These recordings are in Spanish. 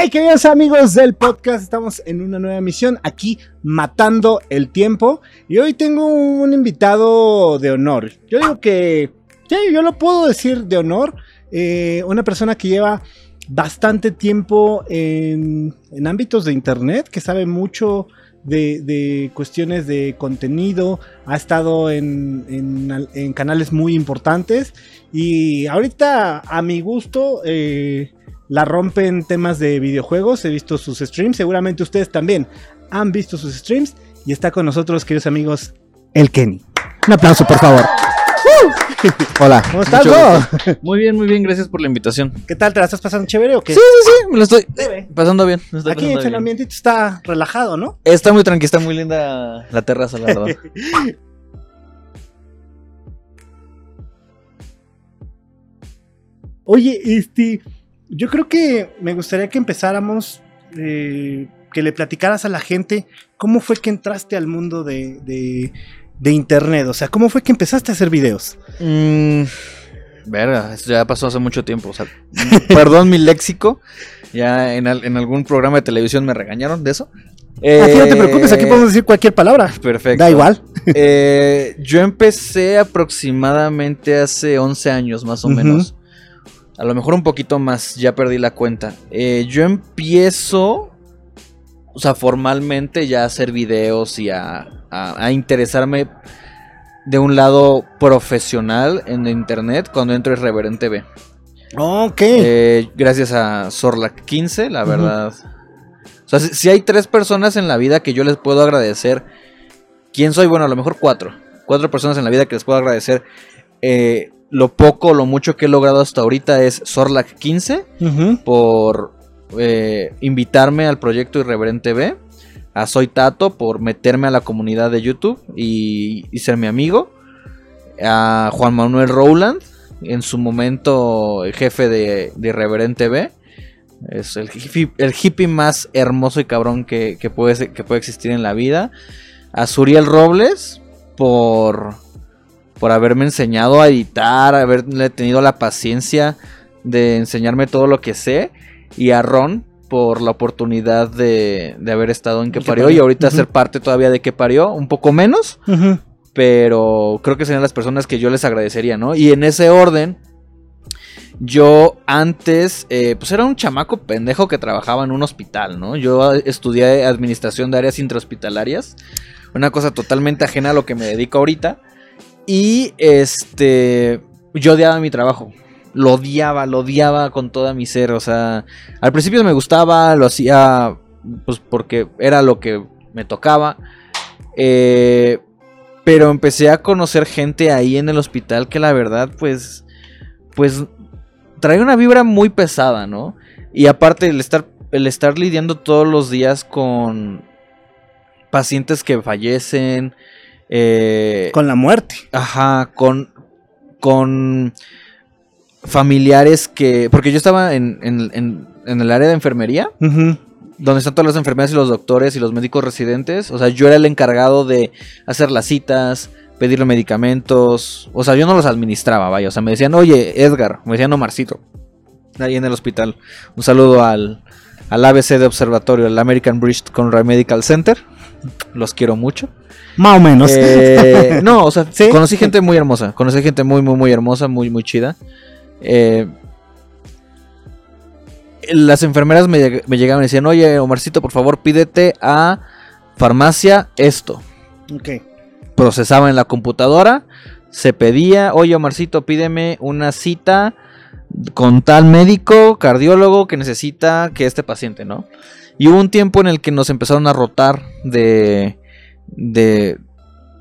Hey, queridos amigos del podcast, estamos en una nueva emisión aquí matando el tiempo. Y hoy tengo un invitado de honor. Yo digo que, sí, yo lo puedo decir de honor, eh, una persona que lleva bastante tiempo en, en ámbitos de internet, que sabe mucho de, de cuestiones de contenido, ha estado en, en- en canales muy importantes. Y ahorita a mi gusto eh, la rompen temas de videojuegos, he visto sus streams, seguramente ustedes también han visto sus streams y está con nosotros, queridos amigos, el Kenny. Un aplauso, por favor. Hola. ¿Cómo estás, Mucho Go? gusto. Muy bien, muy bien, gracias por la invitación. ¿Qué tal? ¿Te la estás pasando chévere o qué? Sí, sí, sí, me lo estoy pasando bien. me estoy Aquí pasando el bien. ambientito está relajado, ¿no? Está muy tranquila, está muy linda la terraza, la verdad. Oye, este, yo creo que me gustaría que empezáramos, eh, que le platicaras a la gente cómo fue que entraste al mundo de, de- de internet, o sea, cómo fue que empezaste a hacer videos. Mm, verga, esto ya pasó hace mucho tiempo. O sea, perdón mi léxico. Ya en, al- en algún programa de televisión me regañaron de eso. Aquí no te Eh, preocupes, aquí podemos decir cualquier palabra. Perfecto. Da igual. Eh, yo empecé aproximadamente hace 11 años, más o menos. A lo mejor un poquito más, ya perdí la cuenta. Eh, yo empiezo, o sea, formalmente ya a hacer videos y a, a- a interesarme de un lado profesional en internet cuando entro en Reverend TV. Ok. Eh, gracias a Sorlac 15, la verdad. O sea, si, si hay tres personas en la vida que yo les puedo agradecer. ¿Quién soy? Bueno, a lo mejor cuatro. Cuatro personas en la vida que les puedo agradecer. Eh, lo poco lo mucho que he logrado hasta ahorita es Sorlac 15 Ujú. por eh, invitarme al proyecto Irreverente TV. A Soy Tato por meterme a la comunidad de YouTube y, y ser mi amigo. A Juan Manuel Rowland, en su momento jefe de, de Irreverente TV. Es el hippie, el hippie más hermoso y cabrón que, que puede, que puede existir en la vida. A Suriel Robles por, por haberme enseñado a editar, haberle tenido la paciencia de enseñarme todo lo que sé. Y a Ron por la oportunidad de, de haber estado en Que Parió Parió. y ahorita ser parte todavía de Que Parió, un poco menos, pero creo que serían las personas que yo les agradecería, ¿no? Y en ese orden, yo antes, eh, pues era un chamaco pendejo que trabajaba en un hospital, ¿no? Yo estudié administración de áreas intrahospitalarias, una cosa totalmente ajena a lo que me dedico ahorita. Y este, yo odiaba mi trabajo. Lo odiaba, lo odiaba con toda mi ser. O sea, al principio me gustaba, lo hacía pues porque era lo que me tocaba. Eh, pero empecé a conocer gente ahí en el hospital que la verdad, pues, pues trae una vibra muy pesada, ¿no? Y aparte el estar, el estar lidiando todos los días con pacientes que fallecen, eh, Con la muerte. Ajá, con. Con familiares que. Porque yo estaba en, en- en- en el área de enfermería, donde están todas las enfermeras y los doctores y los médicos residentes. O sea, yo era el encargado de hacer las citas, pedirle medicamentos. O sea, yo no los administraba, vaya. O sea, me decían, oye, Edgar, me decían Omarcito. Ahí en el hospital. Un saludo al, al ABC de Observatorio, el American Bridge Conrad Medical Center. Los quiero mucho. Más o menos. Eh, no, o sea, ¿Sí? conocí gente muy hermosa. Conocí gente muy, muy, muy hermosa, muy, muy chida. Eh, las enfermeras me, me llegaban y decían, oye, Omarcito, por favor, pídete a farmacia esto. Ok. Procesaba en la computadora, se pedía, oye, Omarcito, pídeme una cita con tal médico, cardiólogo que necesita que este paciente, ¿no? Y hubo un tiempo en el que nos empezaron a rotar de, de,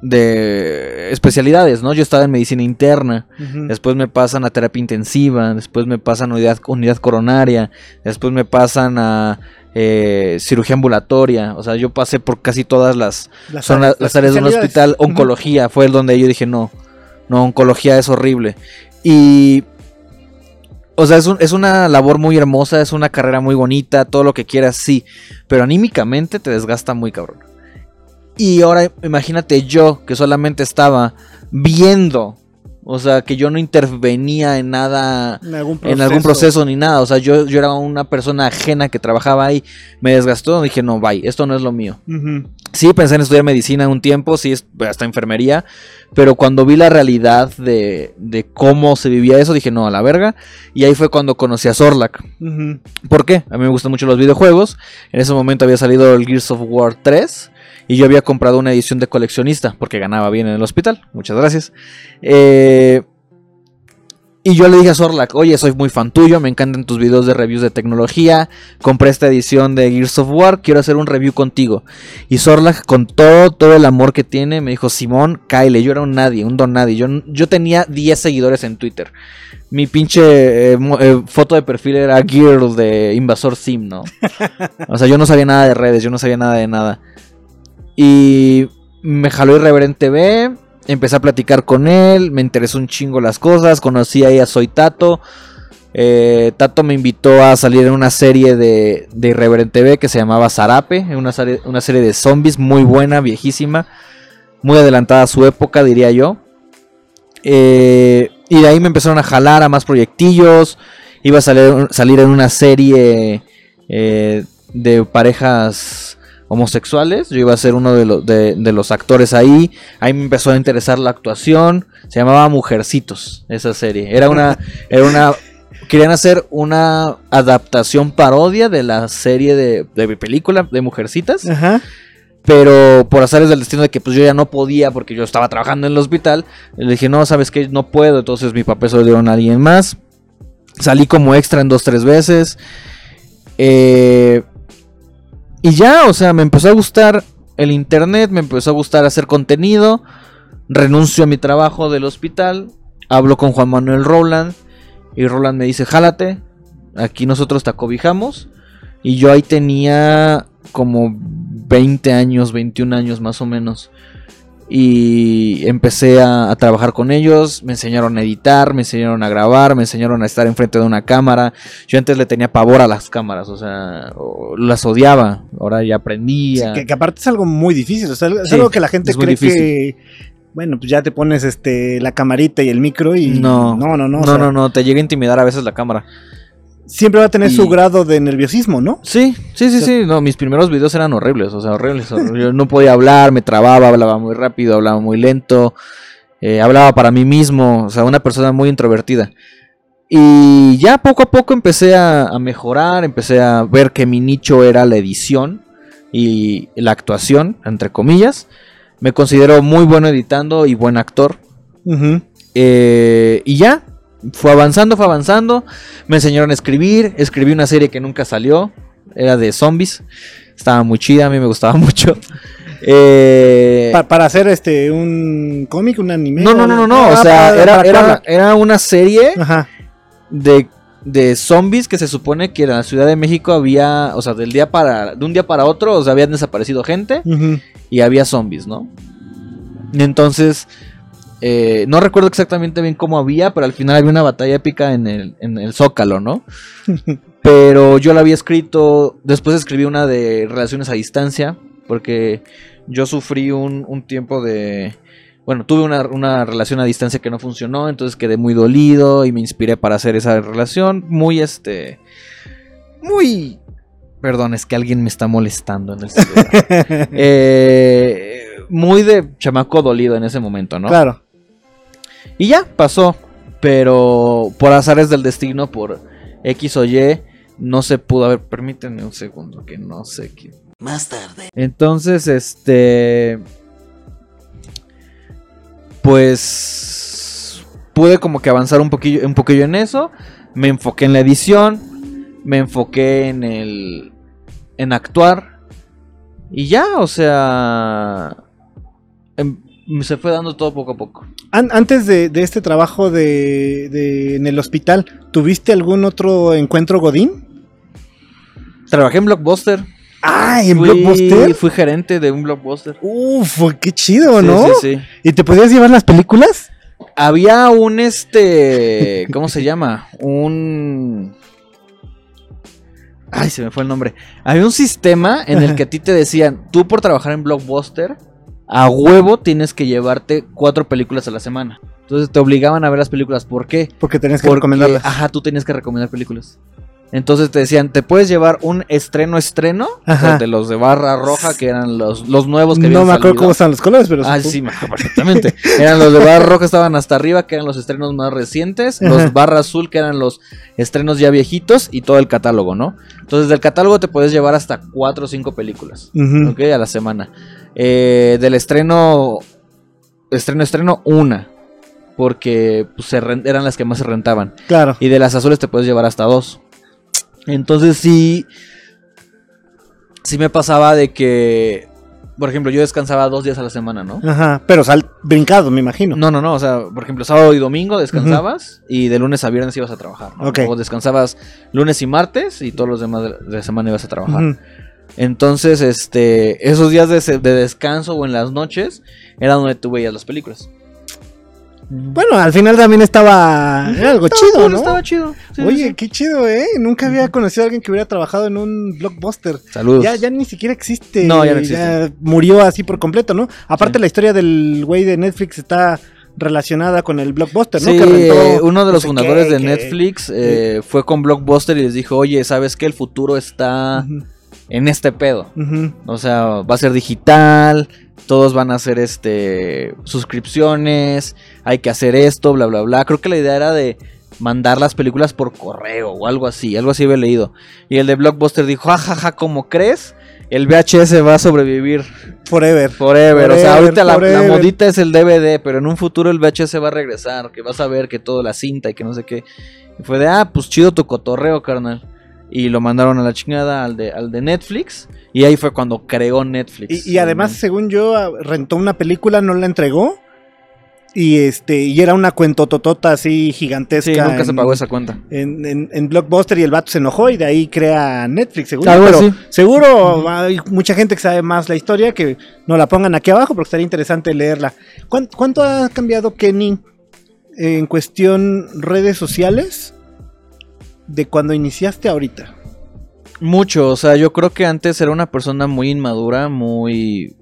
de especialidades, ¿no? Yo estaba en medicina interna, después me pasan a terapia intensiva, después me pasan a unidad, unidad coronaria, después me pasan a eh, cirugía ambulatoria, o sea, yo pasé por casi todas las, Las son las áreas de un hospital, oncología, fue el donde yo dije, no, no, oncología es horrible. Y, o sea, es, un- es una labor muy hermosa, es una carrera muy bonita, todo lo que quieras, sí, pero anímicamente te desgasta muy cabrón. Y ahora imagínate yo, que solamente estaba viendo O sea, que yo no intervenía en nada, En algún en algún proceso ni nada. O sea, yo, yo era una persona ajena que trabajaba ahí. Me desgastó, dije, no, bye, esto no es lo mío. Sí, pensé en estudiar medicina un tiempo, sí, hasta enfermería, pero cuando vi la realidad de, de cómo se vivía eso, dije, no, a la verga. Y ahí fue cuando conocí a Zorlak. ¿Por qué? A mí me gustan mucho los videojuegos. En ese momento había salido el Gears of War 3 y yo había comprado una edición de coleccionista porque ganaba bien en el hospital. Muchas gracias. Eh, y yo le dije a Zorlak, oye, soy muy fan tuyo, me encantan tus videos de reviews de tecnología, compré esta edición de Gears of War, quiero hacer un review contigo. Y Zorlak, con todo, todo el amor que tiene, me dijo, Simón, Kyle, yo era un nadie, un don nadie. Yo, yo tenía 10 seguidores en Twitter. Mi pinche eh, eh, foto de perfil era Gear de Invasor Sim, ¿no? O sea, yo no sabía nada de redes, yo no sabía nada de nada. Y me jaló Irreverente TV, empecé a platicar con él, me interesó un chingo las cosas, conocí ahí a Soy Tato. Eh, Tato me invitó a salir en una serie de, de Irreverente TV que se llamaba Zarape, una serie, una serie de zombies muy buena, viejísima, muy adelantada a su época, diría yo. Eh, y de ahí me empezaron a jalar a más proyectillos. Iba a salir, salir en una serie eh, de parejas homosexuales. Yo iba a ser uno de, los de, de los actores ahí. Ahí me empezó a interesar la actuación. Se llamaba Mujercitos, esa serie. Era una, era una querían hacer una adaptación parodia de la serie de, de mi película de Mujercitas. Ajá. Pero por azares del destino de que pues yo ya no podía porque yo estaba trabajando en el hospital, le dije, no, sabes que no puedo. Entonces mi papel se lo dieron a alguien más. Salí como extra en dos, tres veces. Eh, y ya, o sea, me empezó a gustar el internet, me empezó a gustar hacer contenido. Renuncio a mi trabajo del hospital. Hablo con Juan Manuel Roland. Y Roland me dice, jálate. Aquí nosotros te acobijamos. Y yo ahí tenía como 20 años, 21 años más o menos. Y empecé a, a trabajar con ellos, me enseñaron a editar, me enseñaron a grabar, me enseñaron a estar enfrente de una cámara. Yo antes le tenía pavor a las cámaras, o sea, las odiaba, ahora ya aprendía. Que, que aparte es algo muy difícil. O sea, es Sí, algo que la gente cree difícil. que. Bueno, pues ya te pones este la camarita y el micro y. No, no, no. No, o no, sea, no, no, te llega a intimidar a veces la cámara. Siempre va a tener Y- su grado de nerviosismo, ¿no? Sí, sí, sí, sí. No, mis primeros videos eran horribles, o sea, horribles. Yo no podía hablar, me trababa, hablaba muy rápido, hablaba muy lento, eh, hablaba para mí mismo, o sea, una persona muy introvertida. Y ya poco a poco empecé a, a mejorar, empecé a ver que mi nicho era la edición y la actuación, entre comillas. Me considero muy bueno editando y buen actor. Eh, y ya, fue avanzando, fue avanzando. Me enseñaron a escribir. Escribí una serie que nunca salió. Era de zombies. Estaba muy chida, a mí me gustaba mucho. Eh, Pa- para hacer este un cómic, un anime. no, no, no, no, no. Ah, O sea, para- era, para era, era una serie Ajá. de, de zombies que se supone que en la Ciudad de México había, o sea, del día para, de un día para otro, o sea, habían desaparecido gente. Y había zombies, ¿no? Entonces, eh, no recuerdo exactamente bien cómo había, pero al final había una batalla épica en el, en el Zócalo, ¿no? Pero yo la había escrito, después escribí una de relaciones a distancia, porque yo sufrí un, un tiempo de... Bueno, tuve una, una relación a distancia que no funcionó, entonces quedé muy dolido y me inspiré para hacer esa relación. Muy este... Muy... Perdón, es que alguien me está molestando en el celular. Eh, muy de chamaco dolido en ese momento, ¿no? Claro. Y ya, pasó. Pero por azares del destino, por X o Y, no se pudo. A ver, permítanme un segundo, que no sé qué. Más tarde. Entonces, este. Pues. Pude como que avanzar un poquillo, un poquillo en eso. Me enfoqué en la edición. Me enfoqué en el. En actuar. Y ya, o sea. em- se fue dando todo poco a poco. An- antes de, de este trabajo de, de- en el hospital, ¿tuviste algún otro encuentro Godín? Trabajé en Blockbuster. Ah, en Fui- Blockbuster. Fui gerente de un Blockbuster. Uf, qué chido, Sí, ¿no? sí, sí. ¿Y te podías llevar las películas? Había un este. ¿Cómo se llama? Un. Ay, se me fue el nombre. Había un sistema en el que a ti te decían, tú por trabajar en Blockbuster, a huevo tienes que llevarte cuatro películas a la semana. Entonces te obligaban a ver las películas. ¿Por qué? Porque tenías que Porque, recomendarlas. Ajá, tú tenías que recomendar películas. Entonces te decían, te puedes llevar un estreno estreno o sea, Ajá. de los de barra roja, que eran los, los nuevos que No me acuerdo cómo están los colores, pero Ah, supongo- sí, me acuerdo perfectamente. Eran los de barra roja, estaban hasta arriba, que eran los estrenos más recientes. Ajá. Los barra azul, que eran los estrenos ya viejitos. Y todo el catálogo, ¿no? Entonces, del catálogo te puedes llevar hasta cuatro o cinco películas. Ujú. ¿Ok? A la semana. Eh, del estreno. Estreno, estreno, una. Porque pues, se eran las que más se rentaban. Claro. Y de las azules te puedes llevar hasta dos. Entonces sí. Sí me pasaba de que. Por ejemplo, yo descansaba dos días a la semana, ¿no? Ajá. Pero sal brincado, me imagino. No, no, no. O sea, por ejemplo, sábado y domingo descansabas y de lunes a viernes ibas a trabajar. ¿no? Ok. O descansabas lunes y martes y todos los demás de la semana ibas a trabajar. Ujú. Entonces, este, esos días de, de descanso o en las noches era donde tú veías las películas. Bueno, al final también estaba. Era algo Estaba chido, cool, ¿no? Estaba chido. Sí, sí, Oye, sí. qué chido, ¿eh? Nunca había conocido a alguien que hubiera trabajado en un blockbuster. Saludos. Ya, ya ni siquiera existe. No, ya no existe. murió así por completo, ¿no? Aparte, Sí. la historia del güey de Netflix está relacionada con el blockbuster, ¿no? Sí, Que rentó eh, uno de no los sé fundadores qué, de Netflix eh, fue con Blockbuster y les dijo, oye, ¿sabes qué? El futuro está en este pedo. O sea, va a ser digital, todos van a hacer este suscripciones, hay que hacer esto, bla, bla, bla. Creo que la idea era de mandar las películas por correo o algo así, algo así había leído. Y el de Blockbuster dijo, jajaja, ¿cómo crees? El VHS va a sobrevivir Forever. forever. o sea, ahorita la, la modita es el DVD, pero en un futuro el VHS va a regresar, que vas a ver que todo la cinta y que no sé qué. Y fue de, ah, pues chido tu cotorreo, carnal. Y lo mandaron a la chingada al de, al de Netflix. Y ahí fue cuando creó Netflix. Y, y además, según yo, ah, rentó una película, no la entregó. Y este, y era una cuentototota así gigantesca. Sí, nunca se pagó esa cuenta. En, en- en Blockbuster y el vato se enojó y de ahí crea Netflix, seguro. Pero así. seguro hay mucha gente que sabe más la historia que no la pongan aquí abajo porque estaría interesante leerla. ¿Cuán- ¿Cuánto ha cambiado Kenny en cuestión redes sociales de cuando iniciaste ahorita? Mucho, o sea, yo creo que antes era una persona muy inmadura, muy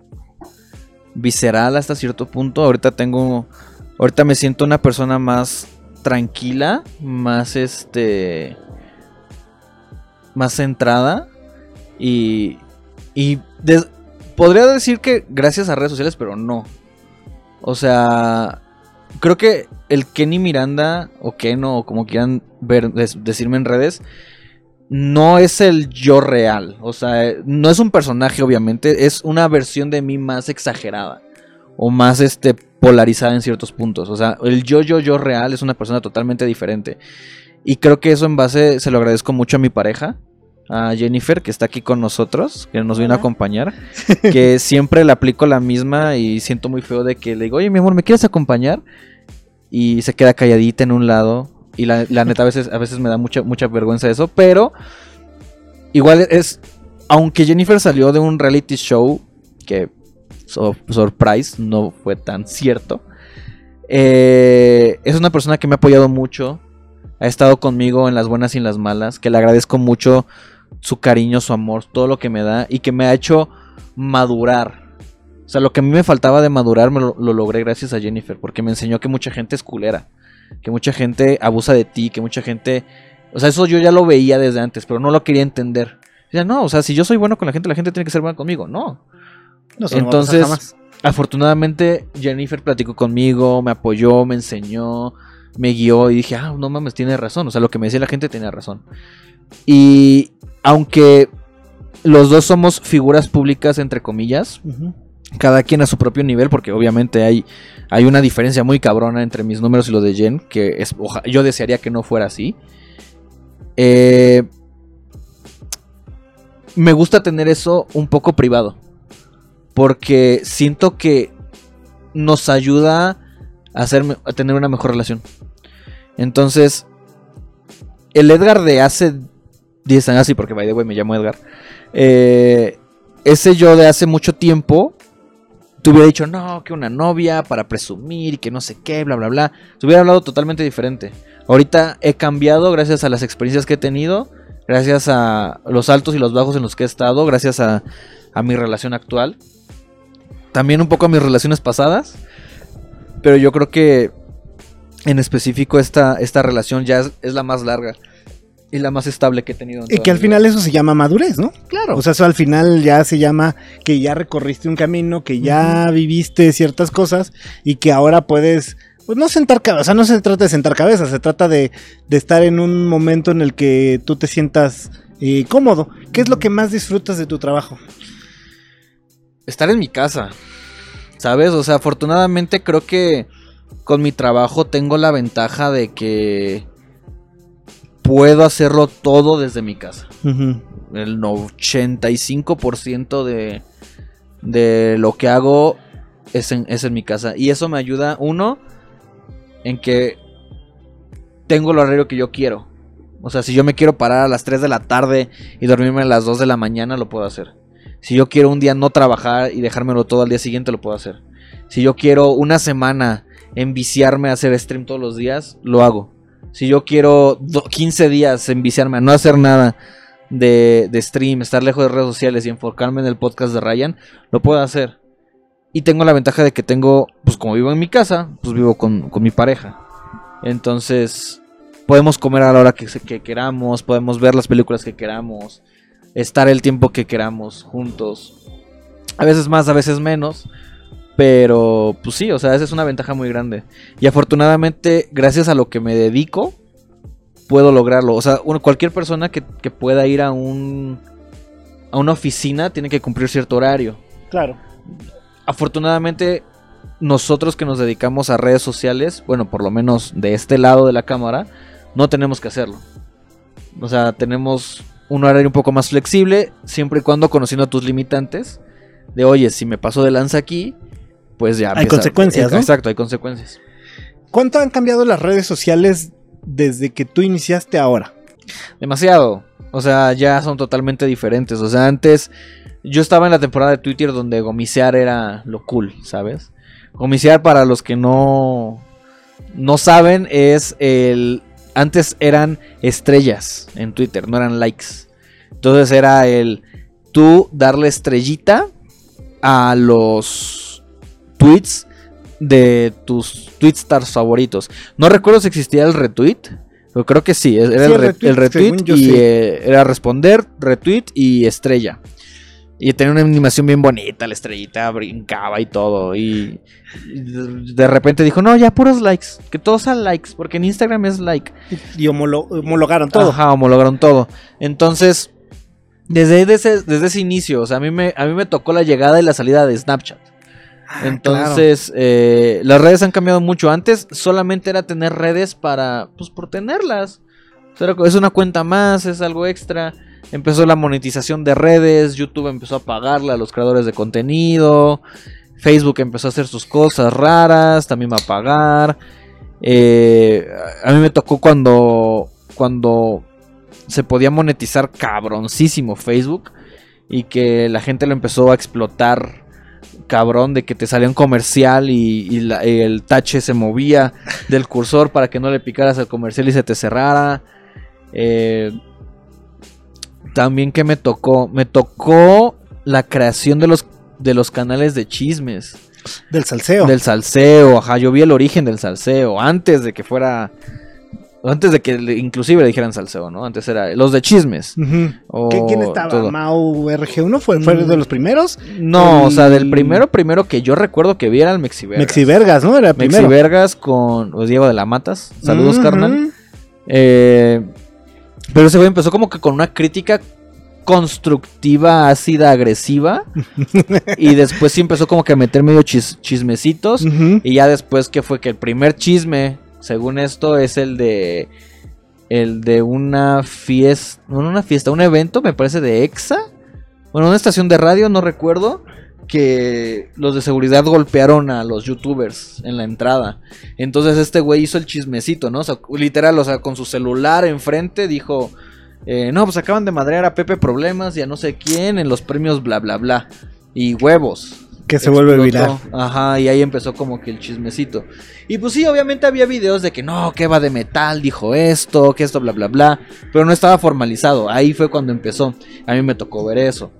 visceral hasta cierto punto. Ahorita tengo, ahorita me siento una persona más tranquila, más este, más centrada y y podría decir que gracias a redes sociales, pero no. O sea, creo que el Kenny Miranda o Ken o como quieran ver, decirme en redes, no es el yo real. O sea, no es un personaje, obviamente. Es una versión de mí más exagerada. O más este polarizada en ciertos puntos. O sea, el yo, yo, yo real es una persona totalmente diferente. Y creo que eso en base se lo agradezco mucho a mi pareja. A Jennifer, que está aquí con nosotros, que nos vino a acompañar. Que siempre le aplico la misma y siento muy feo de que le digo, oye, mi amor, ¿me quieres acompañar? Y se queda calladita en un lado. Y la, la neta a veces, a veces me da mucha, mucha vergüenza eso, pero igual es, aunque Jennifer salió de un reality show que, so- surprise, no fue tan cierto, eh, es una persona que me ha apoyado mucho, ha estado conmigo en las buenas y en las malas, que le agradezco mucho su cariño, su amor, todo lo que me da y que me ha hecho madurar. O sea, lo que a mí me faltaba de madurar me lo, lo logré gracias a Jennifer, porque me enseñó que mucha gente es culera, que mucha gente abusa de ti, que mucha gente... O sea, eso yo ya lo veía desde antes, pero no lo quería entender. Ya no, o sea, si yo soy bueno con la gente, la gente tiene que ser buena conmigo. No. No, Entonces, jamás. afortunadamente, Jennifer platicó conmigo, me apoyó, me enseñó, me guió y dije, ah, no mames, tiene razón. O sea, lo que me decía la gente tenía razón. Y aunque los dos somos figuras públicas, entre comillas, cada quien a su propio nivel, porque obviamente hay, hay una diferencia muy cabrona entre mis números y los de Jen, que es, oja- yo desearía que no fuera así. Eh, me gusta tener eso un poco privado, porque siento que nos ayuda a, hacer, a tener una mejor relación. Entonces, el Edgar de hace 10 años, sí, porque by the way me llamo Edgar, eh, ese yo de hace mucho tiempo te hubiera dicho, no, que una novia para presumir que no sé qué, bla, bla, bla. Te hubiera hablado totalmente diferente. Ahorita he cambiado gracias a las experiencias que he tenido, gracias a los altos y los bajos en los que he estado, gracias a, a mi relación actual. También un poco a mis relaciones pasadas. Pero yo creo que en específico esta, esta relación ya es la más larga y la más estable que he tenido. en Y que al final eso se llama madurez, ¿no? Claro. O sea, eso al final ya se llama que ya recorriste un camino, que ya viviste ciertas cosas y que ahora puedes, pues no sentar cabeza, o sea, no se trata de sentar cabeza, se trata de, de estar en un momento en el que tú te sientas eh, cómodo. ¿Qué es lo que más disfrutas de tu trabajo? estar en mi casa. ¿Sabes? O sea, afortunadamente creo que con mi trabajo tengo la ventaja de que puedo hacerlo todo desde mi casa. El 85% de, de lo que hago es en, es en mi casa. Y eso me ayuda, uno, en que tengo el horario que yo quiero. O sea, si yo me quiero parar a las 3 de la tarde y dormirme a las 2 de la mañana, lo puedo hacer. Si yo quiero un día no trabajar y dejármelo todo al día siguiente, lo puedo hacer. Si yo quiero una semana enviciarme a hacer stream todos los días, lo hago. Si yo quiero do- 15 días enviciarme a no hacer nada de, de stream, estar lejos de redes sociales y enfocarme en el podcast de Ryan, lo puedo hacer. Y tengo la ventaja de que tengo, pues como vivo en mi casa, pues vivo con, con mi pareja. Entonces, podemos comer a la hora que, que queramos, podemos ver las películas que queramos, estar el tiempo que queramos juntos. A veces más, a veces menos. Pero, pues sí, o sea, esa es una ventaja muy grande. Y afortunadamente, gracias a lo que me dedico, puedo lograrlo. O sea, uno- cualquier persona que, que pueda ir a un a una oficina tiene que cumplir cierto horario. Claro. Afortunadamente, nosotros que nos dedicamos a redes sociales, bueno, por lo menos de este lado de la cámara, no tenemos que hacerlo. O sea, tenemos un horario un poco más flexible, siempre y cuando conociendo tus limitantes. De oye, si me paso de lanza aquí, pues ya. Hay empieza- consecuencias, ¿no? Exacto, hay consecuencias. ¿Cuánto han cambiado las redes sociales desde que tú iniciaste ahora? Demasiado. O sea, ya son totalmente diferentes. O sea, antes yo estaba en la temporada de Twitter donde gomisear era lo cool, ¿sabes? Gomisear para los que no no saben es el antes eran estrellas en Twitter, no eran likes. Entonces era el tú darle estrellita a los tweets de tus tweetstars favoritos. No recuerdo si existía el retweet, pero creo que sí, era Sí, el, el re- retweet, el y sí. eh, era responder, retweet y estrella. Y tenía una animación bien bonita, la estrellita brincaba y todo. Y de de repente dijo, no, ya puros likes, que todos sean likes, porque en Instagram es like. Y homolo- homologaron todo. Ajá, homologaron todo. Entonces, desde ese, desde ese inicio, o sea, a mí, me, a mí me tocó la llegada y la salida de Snapchat. Ah. Entonces, eh, las redes han cambiado mucho. Antes solamente era tener redes para, pues, por tenerlas. Es una cuenta más, es algo extra. Empezó la monetización de redes, YouTube empezó a pagarle a los creadores de contenido, Facebook empezó a hacer sus cosas raras, también va a pagar. Eh, a mí me tocó cuando, cuando se podía monetizar cabroncísimo Facebook y que la gente lo empezó a explotar cabrón de que te salía un comercial y, y la- el tache se movía del cursor para que no le picaras al comercial y se te cerrara. Eh, también que me tocó, me tocó la creación de los de los canales de chismes, Del salseo. del salseo, ajá, yo vi el origen del salseo antes de que fuera antes de que le- inclusive le dijeran salseo, ¿no? Antes era los de chismes. Ujú. o ¿Qué- ¿Quién estaba? todo. ¿Mau RG1? ¿Fue, fue Mm. de los primeros? No, o sea, del El- primero primero que yo recuerdo que vi era el Mexivergas. Mexivergas, ¿no? Era el primero. Mexivergas con pues, Diego de la Matas. Saludos, carnal. Eh, pero ese güey empezó como que con una crítica constructiva, ácida, agresiva. y después sí empezó como que a meter medio chis- chismecitos. Y ya después que fue que el primer chisme, según esto, es el de. El de una fiesta. No, no una fiesta, un evento, me parece, de EXA. Bueno, una estación de radio, no recuerdo. Que los de seguridad golpearon a los youtubers en la entrada. Entonces este güey hizo el chismecito, ¿no? O sea, literal, o sea, con su celular enfrente dijo. eh, no, pues acaban de madrear a Pepe Problemas y a no sé quién en los premios bla bla bla. Y huevos. Que se vuelve viral. Ajá, y ahí empezó como que el chismecito. Y pues sí, obviamente había videos de que no, que va de metal, dijo esto, que esto, bla, bla, bla. Pero no estaba formalizado. Ahí fue cuando empezó. A mí me tocó ver eso.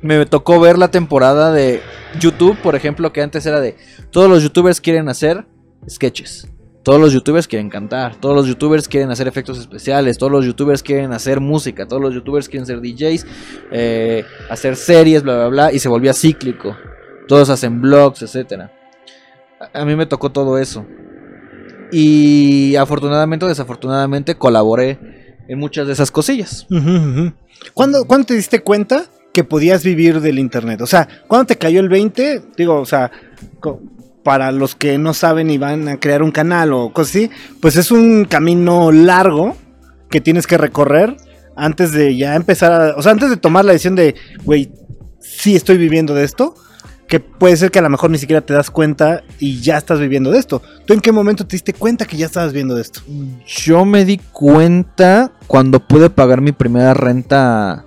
Me tocó ver la temporada de YouTube, por ejemplo, que antes era de todos los youtubers quieren hacer sketches. Todos los youtubers quieren cantar, todos los youtubers quieren hacer efectos especiales, todos los youtubers quieren hacer música, todos los youtubers quieren ser DJs, eh, hacer series, bla, bla, bla, y se volvía cíclico. Todos hacen blogs, etcétera. A, mí me tocó todo eso. Y afortunadamente o desafortunadamente colaboré en muchas de esas cosillas. ¿Cuándo, cuándo te diste cuenta que podías vivir del internet? O sea, ¿cuándo te cayó el 20? Digo, o sea, para los que no saben y van a crear un canal o cosas así, pues es un camino largo que tienes que recorrer antes de ya empezar a, o sea, antes de tomar la decisión de, güey, sí estoy viviendo de esto, que puede ser que a lo mejor ni siquiera te das cuenta y ya estás viviendo de esto. ¿Tú en qué momento te diste cuenta que ya estabas viviendo de esto? Yo me di cuenta cuando pude pagar mi primera renta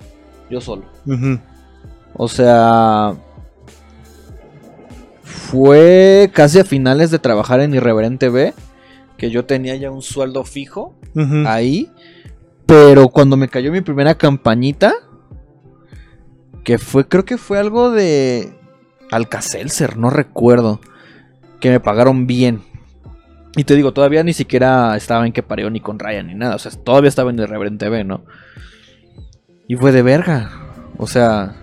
yo solo. O sea, fue casi a finales de trabajar en Irreverente B que yo tenía ya un sueldo fijo ahí. Pero cuando me cayó mi primera campañita, que fue, creo que fue algo de Alcacelser, no recuerdo, que me pagaron bien. Y te digo, todavía ni siquiera estaba en que pareo ni con Ryan ni nada, o sea, todavía estaba en Irreverente B, ¿no? Y fue de verga, o sea,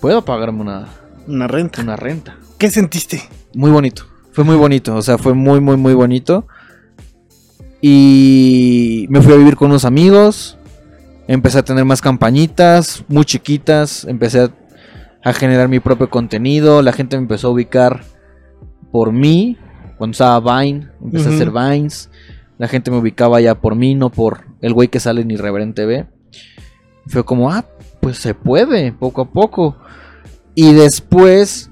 puedo pagarme una, Una renta. una renta. ¿Qué sentiste? Muy bonito. Fue muy bonito. O sea, fue muy, muy, muy bonito. Y me fui a vivir con unos amigos. Empecé a tener más campañitas, muy chiquitas. Empecé a, a generar mi propio contenido. La gente me empezó a ubicar por mí. Cuando estaba Vine, empecé a hacer Vines. La gente me ubicaba ya por mí, no por el güey que sale en Irreverente B. Fue como, ah, pues se puede, poco a poco. Y después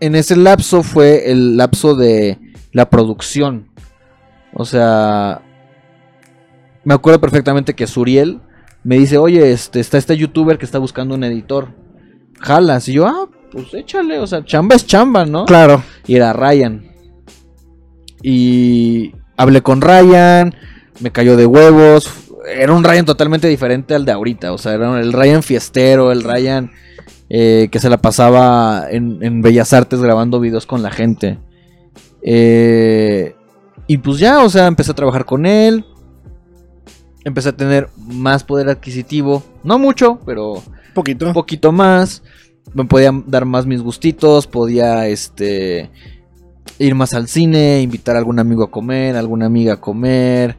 en ese lapso fue el lapso de la producción. O sea, me acuerdo perfectamente que Suriel me dice, oye, este, está este youtuber que está buscando un editor. Jalas. Y yo, ah, pues échale, o sea, chamba es chamba, ¿no? Claro. Y era Ryan. Y hablé con Ryan, me cayó de huevos. Era un Ryan totalmente diferente al de ahorita. O sea, era el Ryan fiestero, el Ryan eh, que se la pasaba en, en Bellas Artes grabando videos con la gente. Eh, y pues ya, o sea, empecé a trabajar con él. Empecé a tener más poder adquisitivo. No mucho, pero Poquito. un poquito más. Me podía dar más mis gustitos. Podía este ir más al cine, invitar a algún amigo a comer, alguna amiga a comer,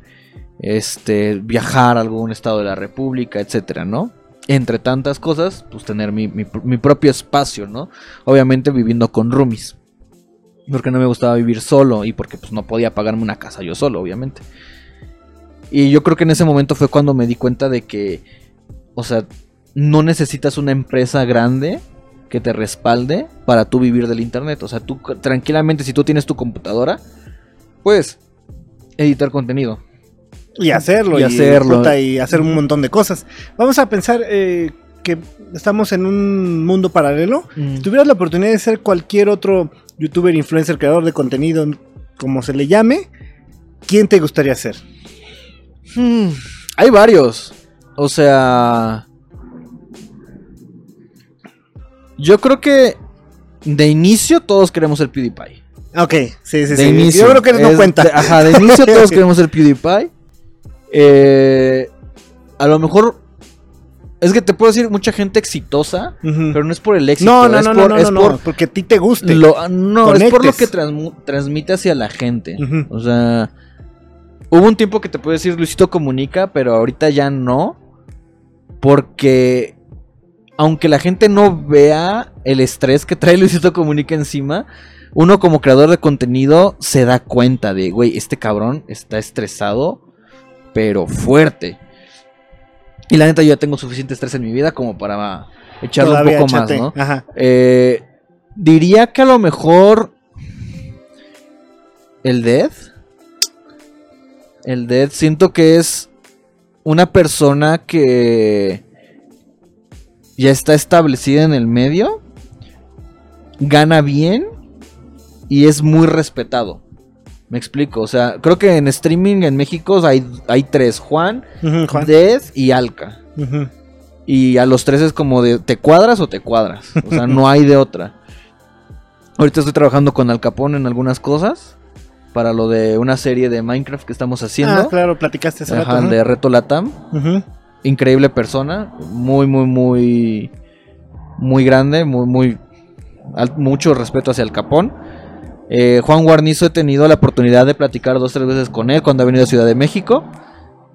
este, viajar a algún estado de la República, etcétera, ¿no? Entre tantas cosas, pues tener mi, mi- mi propio espacio, ¿no? Obviamente viviendo con roomies. Porque no me gustaba vivir solo y porque pues no podía pagarme una casa yo solo, obviamente. Y yo creo que en ese momento fue cuando me di cuenta de que, o sea, no necesitas una empresa grande que te respalde para tú vivir del internet. O sea, tú tranquilamente, si tú tienes tu computadora, puedes editar contenido. Y hacerlo. Y hacerlo. puta, y hacer un montón de cosas. Vamos a pensar eh, que estamos en un mundo paralelo. Si tuvieras la oportunidad de ser cualquier otro youtuber, influencer, creador de contenido, como se le llame, ¿quién te gustaría ser? Hmm, hay varios. O sea. Yo creo que de inicio todos queremos el PewDiePie. Ok, sí, sí, de sí. inicio. Yo creo que no Es cuenta. de- ajá, de inicio todos queremos el PewDiePie. Eh, a lo mejor. Es que te puedo decir mucha gente exitosa, pero no es por el éxito. no, no, es no, por, no, es no, no, por porque a ti te guste. lo- no, es por lo que transmu- transmite hacia la gente. O sea, hubo un tiempo que te puedo decir Luisito comunica, pero ahorita ya no. Porque aunque la gente no vea el estrés que trae Luisito comunica encima, uno como creador de contenido se da cuenta de, güey, este cabrón está estresado, pero fuerte. Y la neta yo ya tengo suficiente estrés en mi vida como para echarle un poco más, ¿no? Ajá. Eh, diría que a lo mejor. El Dead. El Dead siento que es una persona que ya está establecida en el medio. Gana bien. Y es muy respetado. Me explico. O sea, creo que en streaming en México hay, hay tres: Juan, Juan. Dead y Alca. Y a los tres es como de, ¿te cuadras o te cuadras? O sea, no hay de otra. Ahorita estoy trabajando con Al Capone en algunas cosas. para lo de una serie de Minecraft que estamos haciendo. Ah, claro, platicaste hace Ajá, rato, el ¿no? de Reto Latam. Ujú. Increíble persona, muy, muy, muy, muy grande, muy, muy, mucho respeto hacia el Capón. Eh, Juan Guarnizo he tenido la oportunidad de platicar dos, tres veces con él cuando ha venido a Ciudad de México.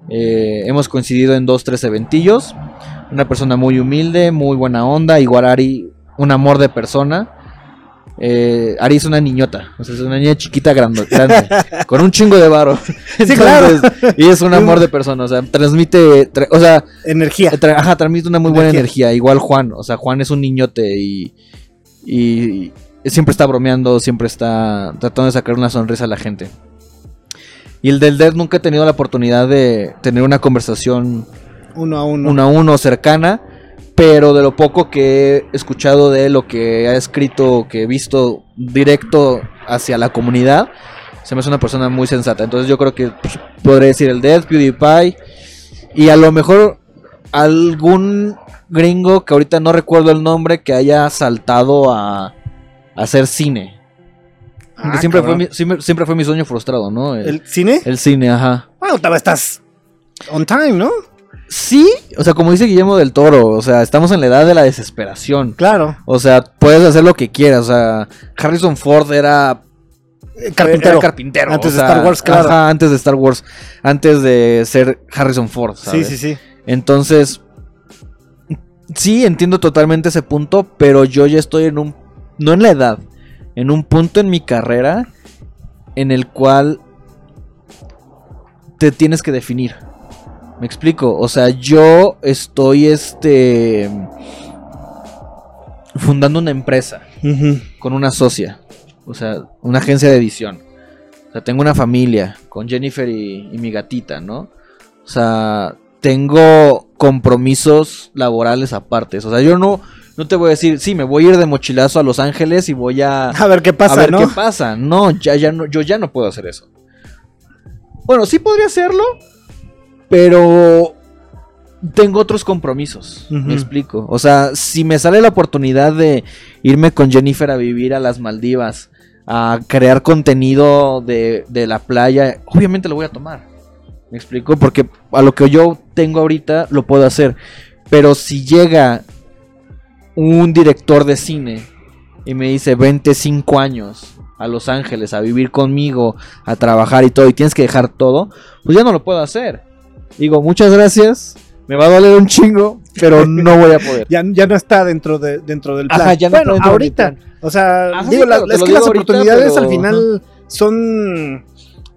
Eh, hemos coincidido en dos, tres eventillos. Una persona muy humilde, muy buena onda. Igual Ari, un amor de persona. Eh, Ari es una niñota, o sea, es una niña chiquita grande, grande con un chingo de varo. Sí, claro. Entonces, Y es un amor de persona, o sea, transmite, tra- o sea, Energía. tra- ajá, transmite una muy buena Energía. Igual Juan, o sea, Juan es un niñote y, y siempre está bromeando, siempre está tratando de sacar una sonrisa a la gente. Y el del Dead nunca he tenido la oportunidad de tener una conversación Uno a uno. uno a uno cercana, pero de lo poco que he escuchado de él, lo que ha escrito, que he visto directo hacia la comunidad, se me hace una persona muy sensata. Entonces yo creo que pues, podré decir el Dead, PewDiePie, y a lo mejor algún gringo que ahorita no recuerdo el nombre que haya saltado a, a hacer cine. Ah, siempre, fue mi, siempre, siempre fue mi sueño frustrado, ¿no? El, ¿El cine? el cine, ajá. Bueno, estás on time, ¿no? Sí, o sea, como dice Guillermo del Toro, o sea, estamos en la edad de la desesperación. Claro. O sea, puedes hacer lo que quieras. O sea, Harrison Ford era Eh, Carpintero. era carpintero. Antes o de Star Wars, claro. ajá, antes de Star Wars. Antes de ser Harrison Ford, Sí, ¿sabes? sí, sí. Entonces, sí, entiendo totalmente ese punto, pero yo ya estoy en un, no en la edad, en un punto en mi carrera en el cual te tienes que definir. Me explico, o sea, yo estoy este fundando una empresa con una socia, o sea, una agencia de edición. O sea, tengo una familia con Jennifer y, y mi gatita, ¿no? O sea, tengo compromisos laborales aparte. O sea, yo no, no te voy a decir, sí, me voy a ir de mochilazo a Los Ángeles y voy a, A ver qué pasa, a ver ¿no? qué pasa. No, ya, ya no, yo ya no puedo hacer eso. Bueno, sí podría hacerlo, pero tengo otros compromisos. Me explico. O sea, si me sale la oportunidad de irme con Jennifer a vivir a las Maldivas, a crear contenido de, de la playa, obviamente lo voy a tomar. Me explico, porque a lo que yo tengo ahorita lo puedo hacer. Pero si llega un director de cine y me dice 25 años a Los Ángeles a vivir conmigo, a trabajar y todo, y tienes que dejar todo, pues ya no lo puedo hacer. Digo, muchas gracias, me va a doler un chingo, pero no voy a poder. Ya, ya no está dentro, de, dentro del plan. Ajá, ya no bueno, está ahorita. plan. O sea, Ajá, digo, sí, la- claro, te es que digo las ahorita, oportunidades pero- al final son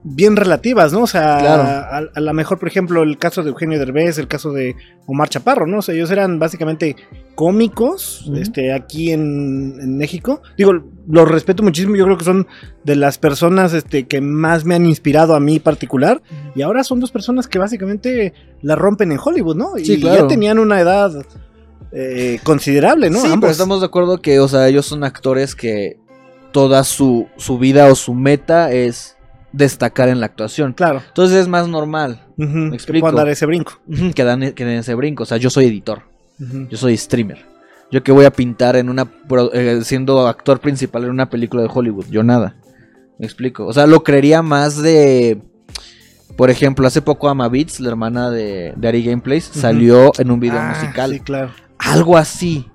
bien relativas, ¿no? O sea, Claro. a, a lo mejor, por ejemplo, el caso de Eugenio Derbez, el caso de Omar Chaparro, ¿no? O sea, ellos eran básicamente cómicos este, aquí en, en México. Digo, los respeto muchísimo, yo creo que son de las personas este, que más me han inspirado a mí particular. Y ahora son dos personas que básicamente la rompen en Hollywood, ¿no? Sí, y claro. ya tenían una edad eh, considerable, ¿no? Sí, Ambos. pero estamos de acuerdo que, o sea, ellos son actores que toda su, su vida o su meta es destacar en la actuación. Claro. Entonces es más normal que explico. puedan dar ese brinco. que, dan, que den ese brinco. O sea, yo soy editor, Yo soy streamer. Yo que voy a pintar en una eh, siendo actor principal en una película de Hollywood, yo nada. Me explico. O sea, lo creería más de por ejemplo, hace poco Ama Beats, la hermana de, de Ari Gameplays, salió en un video Ah, musical. Sí, claro. Algo así.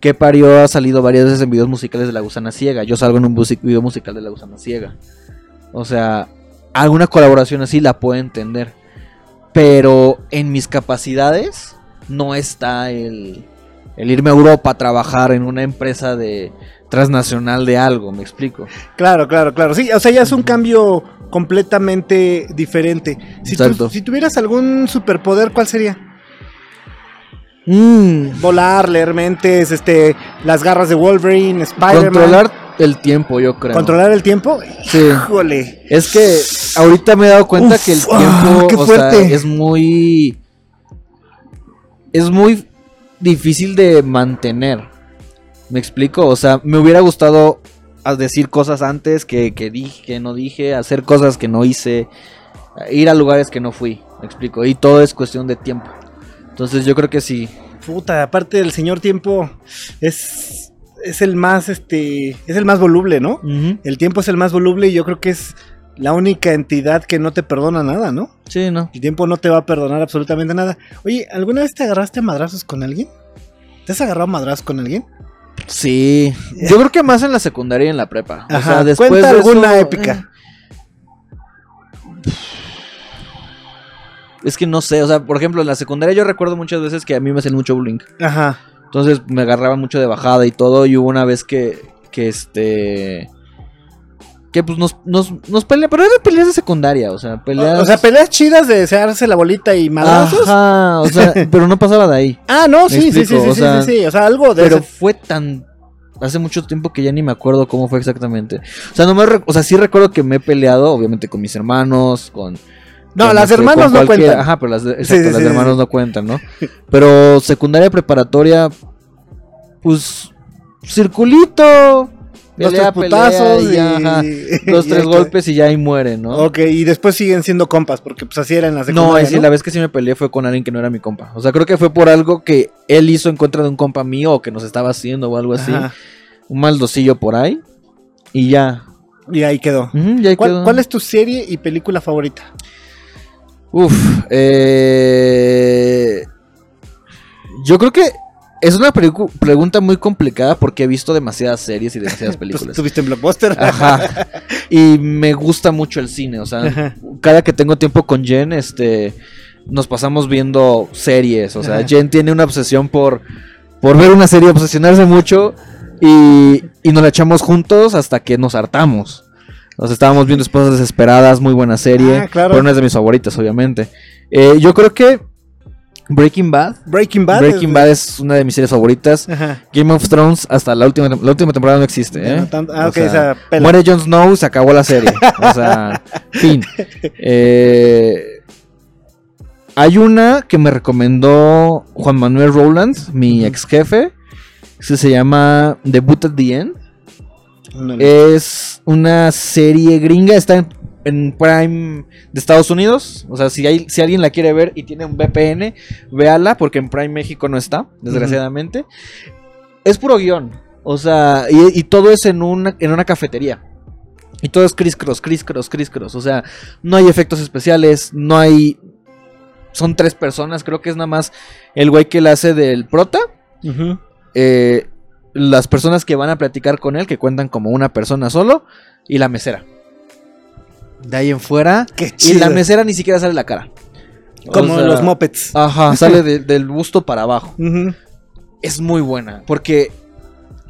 Que parió ha salido varias veces en videos musicales de La Gusana Ciega. Yo salgo en un video musical de La Gusana Ciega. O sea, alguna colaboración así la puedo entender. Pero en mis capacidades no está el, el irme a Europa a trabajar en una empresa de transnacional de algo, me explico. Claro, claro, claro. Sí, o sea, ya es un cambio completamente diferente. Si, tuvieras algún superpoder, ¿cuál sería? Mm, Volar, leer mentes, este, las garras de Wolverine, Spider-Man. controlar el tiempo, yo creo. ¿Controlar el tiempo. Sí. Híjole. Es que ahorita me he dado cuenta Uf, que el ah, tiempo qué o sea, fuerte. es muy. Es muy difícil de mantener. ¿Me explico? O sea, me hubiera gustado decir cosas antes que, que dije, que no dije, hacer cosas que no hice, ir a lugares que no fui. ¿Me explico? Y todo es cuestión de tiempo. Entonces yo creo que sí. Puta, aparte del señor tiempo, es, es el más, este, es el más voluble, ¿no? El tiempo es el más voluble y yo creo que es la única entidad que no te perdona nada, ¿no? Sí, no. El tiempo no te va a perdonar absolutamente nada. Oye, ¿alguna vez te agarraste a madrazos con alguien? ¿Te has agarrado a madrazos con alguien? Sí. Yo creo que más en la secundaria y en la prepa. O Ajá, sea, después cuenta de alguna eso, épica. eh, Es que no sé, o sea, por ejemplo, en la secundaria yo recuerdo muchas veces que a mí me hacían mucho bullying. Ajá. Entonces me agarraban mucho de bajada y todo. Y hubo una vez que, que este. Que pues nos, nos, nos peleamos. Pero eran peleas de secundaria, o sea, peleas. O sea, peleas chidas de desearse la bolita y madrazos. Ajá, o sea, pero no pasaba de ahí. Ah, no, sí, sí, sí, o sí, sea, sí, sí. O sea, algo de Pero ese- fue tan. Hace mucho tiempo que ya ni me acuerdo cómo fue exactamente. O sea, no me o sea, sí recuerdo que me he peleado, obviamente, con mis hermanos, con. No, las este, hermanos con no cuentan. Ajá, pero las, de- exacto, sí, las hermanos no cuentan, ¿no? Pero secundaria preparatoria, pues. Circulito. Dos, tres pelea, putazos y ya, ajá, y... Dos, y tres golpes y ya ahí muere, ¿no? Ok, y después siguen siendo compas, porque pues así era en la No, secundaria, ahí sí, la vez que sí me peleé fue con alguien que no era mi compa. O sea, creo que fue por algo que él hizo en contra de un compa mío o que nos estaba haciendo o algo así. Ajá. Un maldocillo por ahí. Y ya. Y ahí quedó. Ahí ¿Cuál, quedó. cuál es tu serie y película favorita? Uf. eh, Yo creo que es una pregu- pregunta muy complicada porque he visto demasiadas series y demasiadas Pues, películas. ¿Tuviste en Blockbuster? Ajá. Y me gusta mucho el cine. O sea, Ajá. cada que tengo tiempo con Jen, este. Nos pasamos viendo series. O sea, Ajá. Jen tiene una obsesión por. Por ver una serie, obsesionarse mucho. Y, y nos la echamos juntos hasta que nos hartamos. Sea, estábamos viendo Esposas Desesperadas, muy buena serie. Ah, claro. Pero es de mis favoritas, obviamente. Eh, yo creo que Breaking Bad. Breaking Bad. Breaking es- Bad es una de mis series favoritas. Ajá. Game of Thrones hasta la última, la última temporada no existe. ¿eh? no tanto- Ah, O sea, esa. Muere Jon Snow, se acabó la serie. O sea, fin. Eh, hay una que me recomendó Juan Manuel Rowland, mi ex jefe. que se llama Debut at the End. No, no. Es una serie gringa, está en, en Prime de Estados Unidos. O sea, si, hay, si alguien la quiere ver y tiene un VPN, véala, porque en Prime México no está, desgraciadamente. Es puro guion. O sea, y, y todo es en una, en una cafetería. Y todo es criss cross, criss cross, criss cross. O sea, no hay efectos especiales, no hay. Son tres personas, creo que es nada más el güey que la hace del prota. Eh, las personas que van a platicar con él, que cuentan como una persona solo, y la mesera. De ahí en fuera. Qué Y chido. la mesera ni siquiera sale la cara. O Como sea, los Muppets. Ajá, sale de- del busto para abajo. Ujú. Es muy buena. Porque,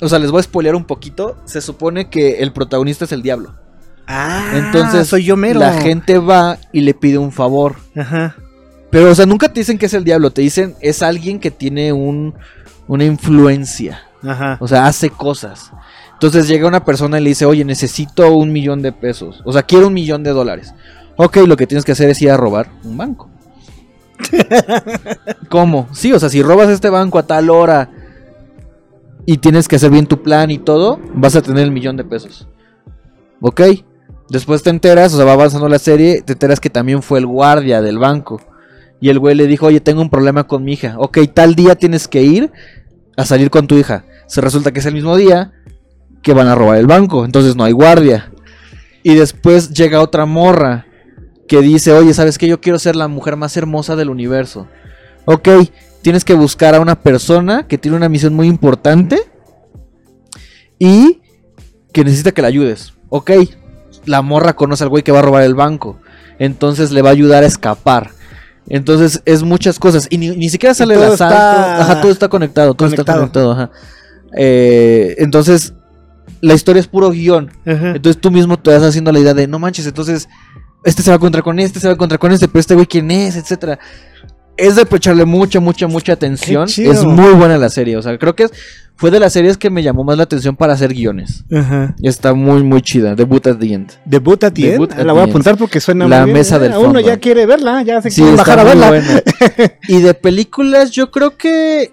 o sea, les voy a spoilear un poquito. Se supone que el protagonista es el diablo. Ah, Entonces, soy yo mero. La gente va y le pide un favor. Ajá. Pero, o sea, nunca te dicen que es el diablo. Te dicen es alguien que tiene un, una influencia. Ajá. O sea, hace cosas. Entonces llega una persona y le dice, oye, necesito un millón de pesos. O sea, quiero un millón de dólares. Ok, lo que tienes que hacer es ir a robar un banco. ¿Cómo? Sí, o sea, si robas este banco a tal hora y tienes que hacer bien tu plan y todo, vas a tener el millón de pesos. Ok. Después te enteras, o sea, va avanzando la serie, te enteras que también fue el guardia del banco. Y el güey le dijo, oye, tengo un problema con mi hija. Ok, tal día tienes que ir a salir con tu hija. Se resulta que es el mismo día que van a robar el banco, entonces no hay guardia. Y después llega otra morra que dice, oye, ¿sabes qué? Yo quiero ser la mujer más hermosa del universo. Ok, tienes que buscar a una persona que tiene una misión muy importante y que necesita que la ayudes. Ok, la morra conoce al güey que va a robar el banco, entonces le va a ayudar a escapar. Entonces es muchas cosas. Y ni, ni siquiera sale el asalto. está Ajá, todo está conectado. Todo está conectado. conectado. Ajá. Eh, entonces, la historia es puro guion. Ajá. Entonces tú mismo te vas haciendo la idea de, no manches, entonces este se va a encontrar con este, se va a encontrar con este, pero este güey quién es, etcétera. Es de echarle mucha, mucha, mucha atención. Es muy buena la serie. O sea, creo que es- fue de las series que me llamó más la atención para hacer guiones. Ajá. Y está muy, muy chida. Debut at the end. Debut at the end. Debut at La voy a apuntar porque suena La muy bien. mesa del Ah, Uno fondo. ya quiere verla, ya se Sí, quiere bajar a verla. Y de películas, yo creo que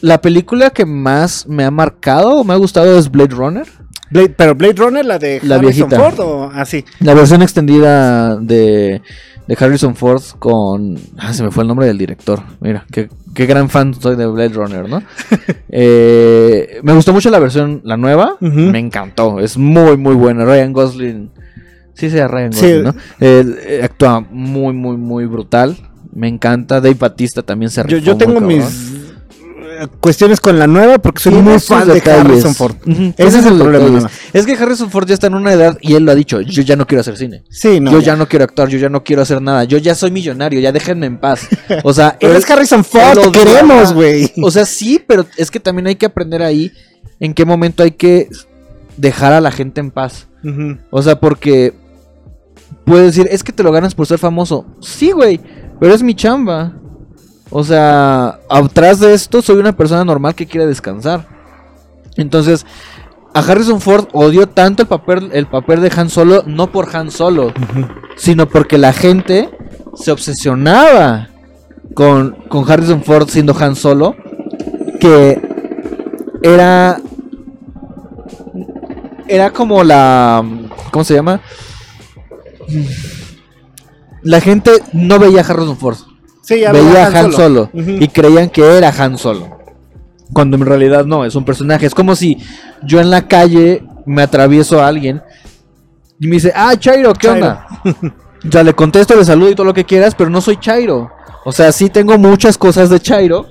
la película que más me ha marcado o me ha gustado es Blade Runner. Blade- pero Blade Runner, la de La Harrison viejita. Ford o así. La versión extendida de, de Harrison Ford con... Ah, se me fue el nombre del director. Mira, qué, qué gran fan soy de Blade Runner, ¿no? Eh, me gustó mucho la versión, la nueva. Me encantó. Es muy, muy buena. Ryan Gosling Sí, sí, Ryan Sí. Gosling, ¿no? Eh, actúa muy, muy, muy brutal. Me encanta. Dave Batista también se Yo, yo tengo mis cuestiones con la nueva porque soy muy fan de. Harrison Ford. Ese es el problema. Es que Harrison Ford ya está en una edad y él lo ha dicho, yo ya no quiero hacer cine. Sí, no. yo ya no quiero actuar, yo ya no quiero hacer nada. Yo ya soy millonario, ya déjenme en paz. O sea, Pero él- es Harrison Ford, te queremos, güey. O sea, sí, pero es que también hay que aprender ahí en qué momento hay que dejar a la gente en paz. O sea, porque puedes decir, es que te lo ganas por ser famoso. Sí, güey, pero es mi chamba. O sea, atrás de esto soy una persona normal que quiere descansar. Entonces, a Harrison Ford odió tanto el papel, el papel de Han Solo, no por Han Solo, sino porque la gente se obsesionaba con, con Harrison Ford siendo Han Solo, que era era como la ¿cómo se llama? La gente no veía a Harrison Ford, Sí, ya veía a Han Han Solo, y creían que era Han Solo. Cuando en realidad no, es un personaje. Es como si yo en la calle me atravieso a alguien y me dice, ah, Chairo, ¿qué Chairo. onda? O sea, le contesto, le saludo y todo lo que quieras, pero no soy Chairo. O sea, sí tengo muchas cosas de Chairo,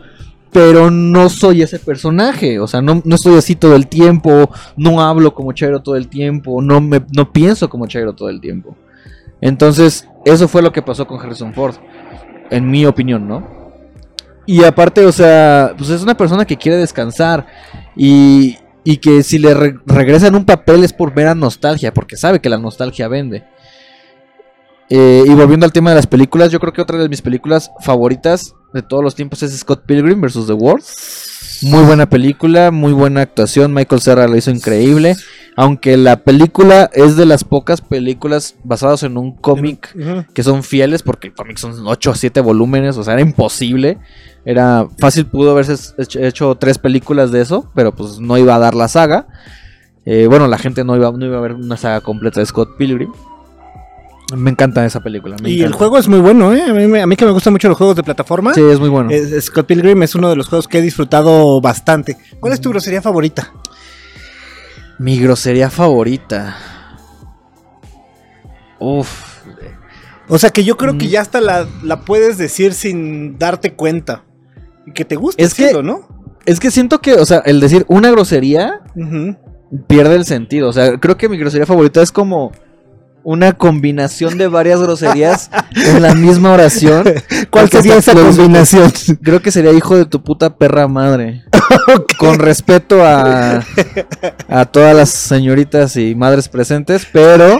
pero no soy ese personaje. O sea, no, no estoy así todo el tiempo, no hablo como Chairo todo el tiempo, no, me, no pienso como Chairo todo el tiempo. Entonces, eso fue lo que pasó con Harrison Ford, en mi opinión, ¿no? Y aparte, o sea, pues es una persona que quiere descansar y, y que si le re- regresan un papel es por mera nostalgia, porque sabe que la nostalgia vende. Eh, y volviendo al tema de las películas, yo creo que otra de mis películas favoritas de todos los tiempos es Scott Pilgrim vs. The World. Muy buena película, muy buena actuación. Michael Cera lo hizo increíble. Aunque la película es de las pocas películas basadas en un cómic que son fieles, porque el cómic son 8 o 7 volúmenes, o sea, era imposible. Era fácil, pudo haberse hecho, hecho tres películas de eso, pero pues no iba a dar la saga. Eh, bueno, la gente no iba, no iba a ver una saga completa de Scott Pilgrim. Me encanta esa película. me Y el juego es muy bueno, ¿eh? A mí, me- a mí que me gustan mucho los juegos de plataforma. Sí, es muy bueno. es- Scott Pilgrim es uno de los juegos que he disfrutado bastante. ¿Cuál es tu grosería favorita? Mi grosería favorita. Uf. O sea, que yo creo que Mm. ya hasta la, la puedes decir sin darte cuenta. Y que te gusta Es que- ¿no? Es que siento que, o sea, el decir una grosería pierde el sentido. O sea, creo que mi grosería favorita es como una combinación de varias groserías en la misma oración. ¿Cuál sería esa combinación? Creo que sería hijo de tu puta perra madre. Con respeto a, a todas las señoritas y madres presentes, pero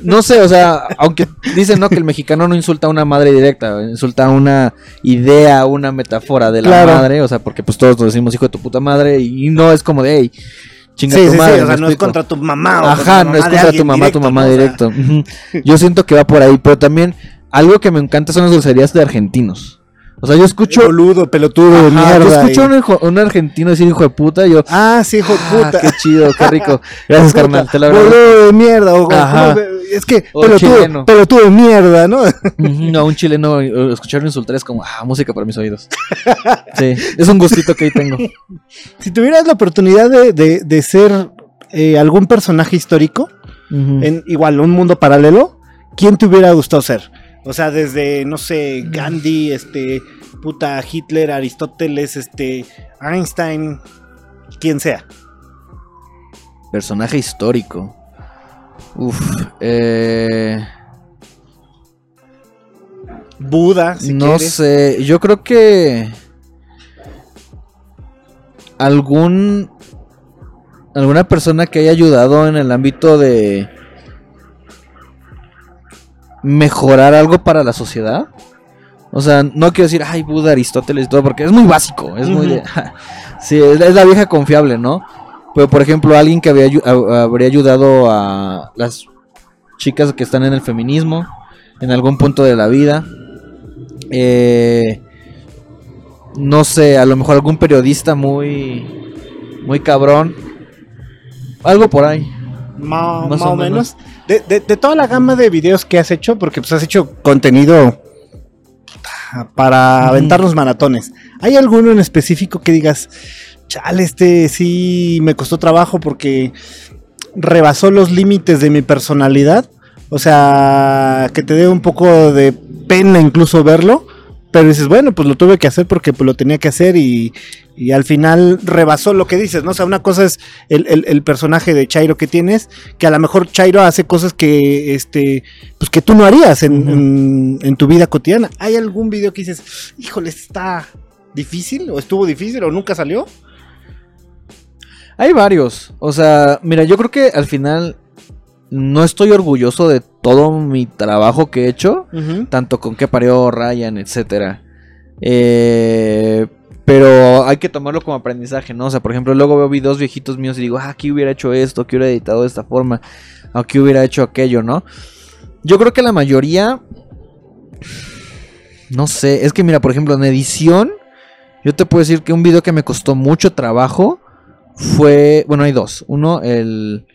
no sé, o sea, aunque dicen no que el mexicano no insulta a una madre directa, insulta a una idea, una metáfora de la Claro. madre, o sea, porque pues todos nos decimos hijo de tu puta madre y no es como de, hey, chinga Sí, tu sí, madre. sí. O ¿me sea, no es contra tu mamá. o Ajá, no es mamá contra tu mamá, tu directo, mamá ¿no? O sea, directo. Yo siento que va por ahí, pero también algo que me encanta son las groserías de argentinos. O sea, yo escucho. Boludo, pelotudo, Ajá, yo mierda. escucho a un, argentino decir hijo de puta, y yo. Ah, sí, hijo de "Ah, puta. qué chido, qué rico. Gracias, carnal, te lo agradezco. Boludo de mierda. O, Ajá. Es que pelotudo, pelotudo de mierda, ¿no? No, un chileno eh, escuchar insultar es como, ah, música para mis oídos. Sí, es un gustito que ahí tengo. si tuvieras la oportunidad de, de- de ser eh, algún personaje histórico, en igual un mundo paralelo, ¿quién te hubiera gustado ser? O sea, desde, no sé, Gandhi, este, puta, Hitler, Aristóteles, este, Einstein, quien sea. Personaje histórico. Uf, eh. Buda, si no quieres. sé, yo creo que algún alguna persona que haya ayudado en el ámbito de mejorar algo para la sociedad. O sea, no quiero decir, ay, Buda, Aristóteles y todo, porque es muy básico, es muy de- sí, es la vieja confiable, ¿no? Pero por ejemplo, alguien que había, habría ayudado a las chicas que están en el feminismo en algún punto de la vida. Eh, no sé, a lo mejor algún periodista muy muy cabrón. Algo por ahí. Ma- Más más, o menos. menos. De, de- de toda la gama de videos que has hecho, porque pues has hecho contenido para Ujú. aventarnos maratones. ¿Hay alguno en específico que digas, chale, este sí me costó trabajo porque rebasó los límites de mi personalidad? O sea, que te dé un poco de pena incluso verlo. Pero dices, bueno, pues lo tuve que hacer porque pues, lo tenía que hacer y, y al final rebasó lo que dices, ¿no? O sea, una cosa es el, el- el personaje de Chairo que tienes, que a lo mejor Chairo hace cosas que, este, pues que tú no harías en, en- en tu vida cotidiana. ¿Hay algún video que dices, híjole, está difícil o estuvo difícil o nunca salió? Hay varios. O sea, mira, yo creo que al final no estoy orgulloso de todo mi trabajo que he hecho. Tanto con que parió Ryan, etcétera. Eh, pero hay que tomarlo como aprendizaje, ¿no? O sea, por ejemplo, luego veo videos viejitos míos y digo, ah, aquí hubiera hecho esto, aquí hubiera editado de esta forma, aquí hubiera hecho aquello, ¿no? Yo creo que la mayoría. No sé, es que mira, por ejemplo, en edición, yo te puedo decir que un video que me costó mucho trabajo fue. Bueno, hay dos. Uno, el.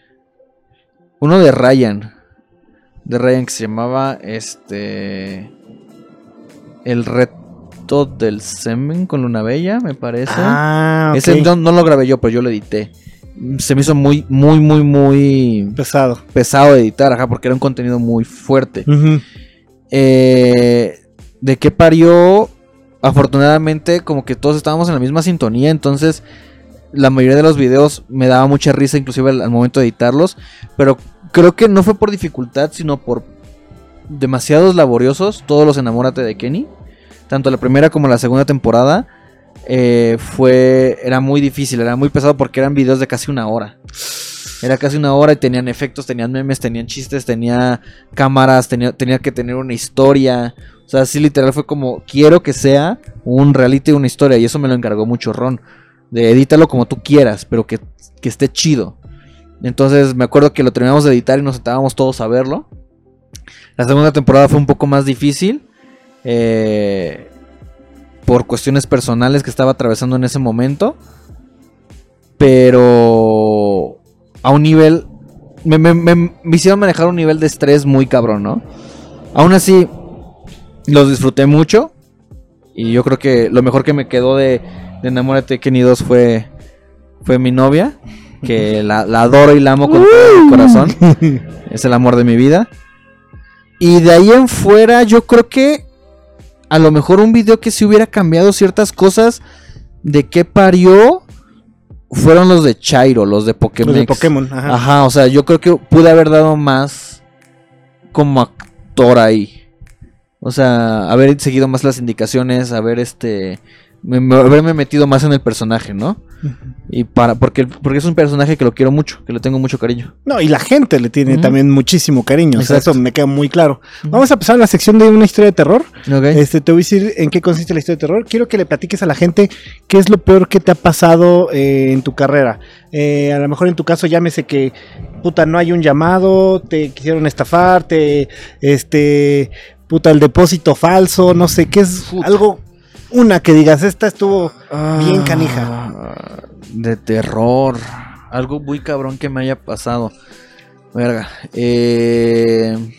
Uno de Ryan. De Ryan que se llamaba este. El reto del semen con Luna Bella, me parece. Ah, ok. Ese no, no lo grabé yo, pero yo lo edité. Se me hizo muy, muy, muy, muy pesado. pesado de editar, ajá, porque era un contenido muy fuerte. Eh, de qué parió, afortunadamente, como que todos estábamos en la misma sintonía, entonces la mayoría de los videos me daba mucha risa, inclusive al, momento de editarlos, pero creo que no fue por dificultad, sino por demasiados laboriosos, todos los enamórate de Kenny, tanto la primera como la segunda temporada. eh, fue era muy difícil, era muy pesado porque eran videos de casi una hora. Era casi una hora y tenían efectos, tenían memes, tenían chistes, tenía cámaras, tenía, tenía que tener una historia. O sea, sí literal fue como, quiero que sea un reality, una historia. Y eso me lo encargó mucho Ron. De edítalo como tú quieras, pero que, que esté chido. Entonces me acuerdo que lo terminamos de editar y nos sentábamos todos a verlo. La segunda temporada fue un poco más difícil. eh, por cuestiones personales que estaba atravesando en ese momento. Pero a un nivel. Me, me- me- me hicieron manejar un nivel de estrés muy cabrón, ¿no? Aún así, los disfruté mucho. Y yo creo que lo mejor que me quedó de, de Enamórate Kenny 2 fue, fue mi novia. Que la, la adoro y la amo con todo mi corazón. Es el amor de mi vida. Y de ahí en fuera, yo creo que a lo mejor un video que si hubiera cambiado ciertas cosas de qué parió fueron los de Chairo, los de Pokémon. Los de Pokémon, ajá. Ajá, o sea, yo creo que pude haber dado más como actor ahí. O sea, haber seguido más las indicaciones, haber este me- me- haberme metido más en el personaje, ¿no? Y para porque porque es un personaje que lo quiero mucho, que le tengo mucho cariño. No, y la gente le tiene también muchísimo cariño. O sea, eso me queda muy claro. Vamos a empezar la sección de una historia de terror. Este, te voy a decir en qué consiste la historia de terror. Quiero que le platiques a la gente qué es lo peor que te ha pasado eh, en tu carrera. Eh, a lo mejor en tu caso llámese que puta no hay un llamado, te quisieron estafar, te este puta el depósito falso, no sé qué es algo una que digas esta estuvo bien canija. Ah, De terror. Algo muy cabrón que me haya pasado. Verga. Eh...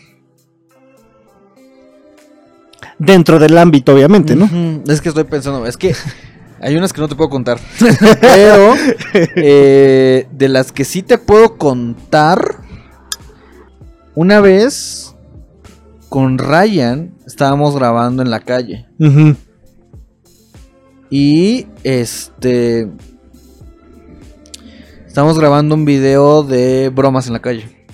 dentro del ámbito obviamente, ¿no? Es que estoy pensando, es que hay unas que no te puedo contar. Pero eh, de las que sí te puedo contar, una vez con Ryan estábamos grabando en la calle. Y este. Estamos grabando un video de bromas en la calle.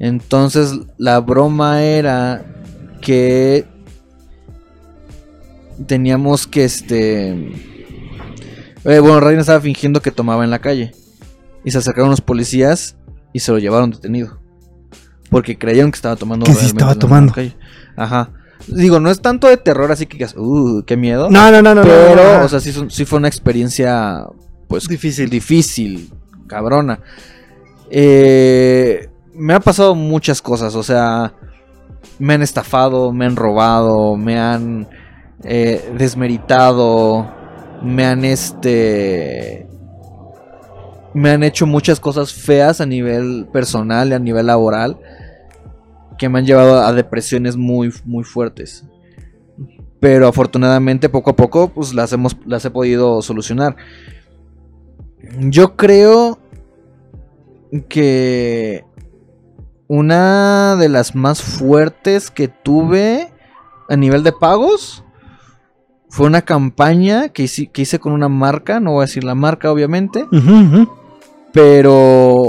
Entonces, la broma era que teníamos que este. eh, bueno, Ryan estaba fingiendo que tomaba en la calle. Y se acercaron los policías y se lo llevaron detenido. Porque creyeron que estaba tomando. Que sí estaba en la tomando. calle. Ajá. Digo, no es tanto de terror, así que digas, uh, qué miedo. No, no, no, no. Pero, no, no. o sea, sí, sí fue una experiencia, pues, Difícil. difícil, cabrona. Eh, me han pasado muchas cosas, o sea, me han estafado, me han robado, me han eh, desmeritado, me han este... Me han hecho muchas cosas feas a nivel personal y a nivel laboral que me han llevado a depresiones muy, muy fuertes. Pero afortunadamente poco a poco pues las hemos las he podido solucionar. Yo creo que una de las más fuertes que tuve a nivel de pagos fue una campaña que hice, que hice con una marca, no voy a decir la marca obviamente, pero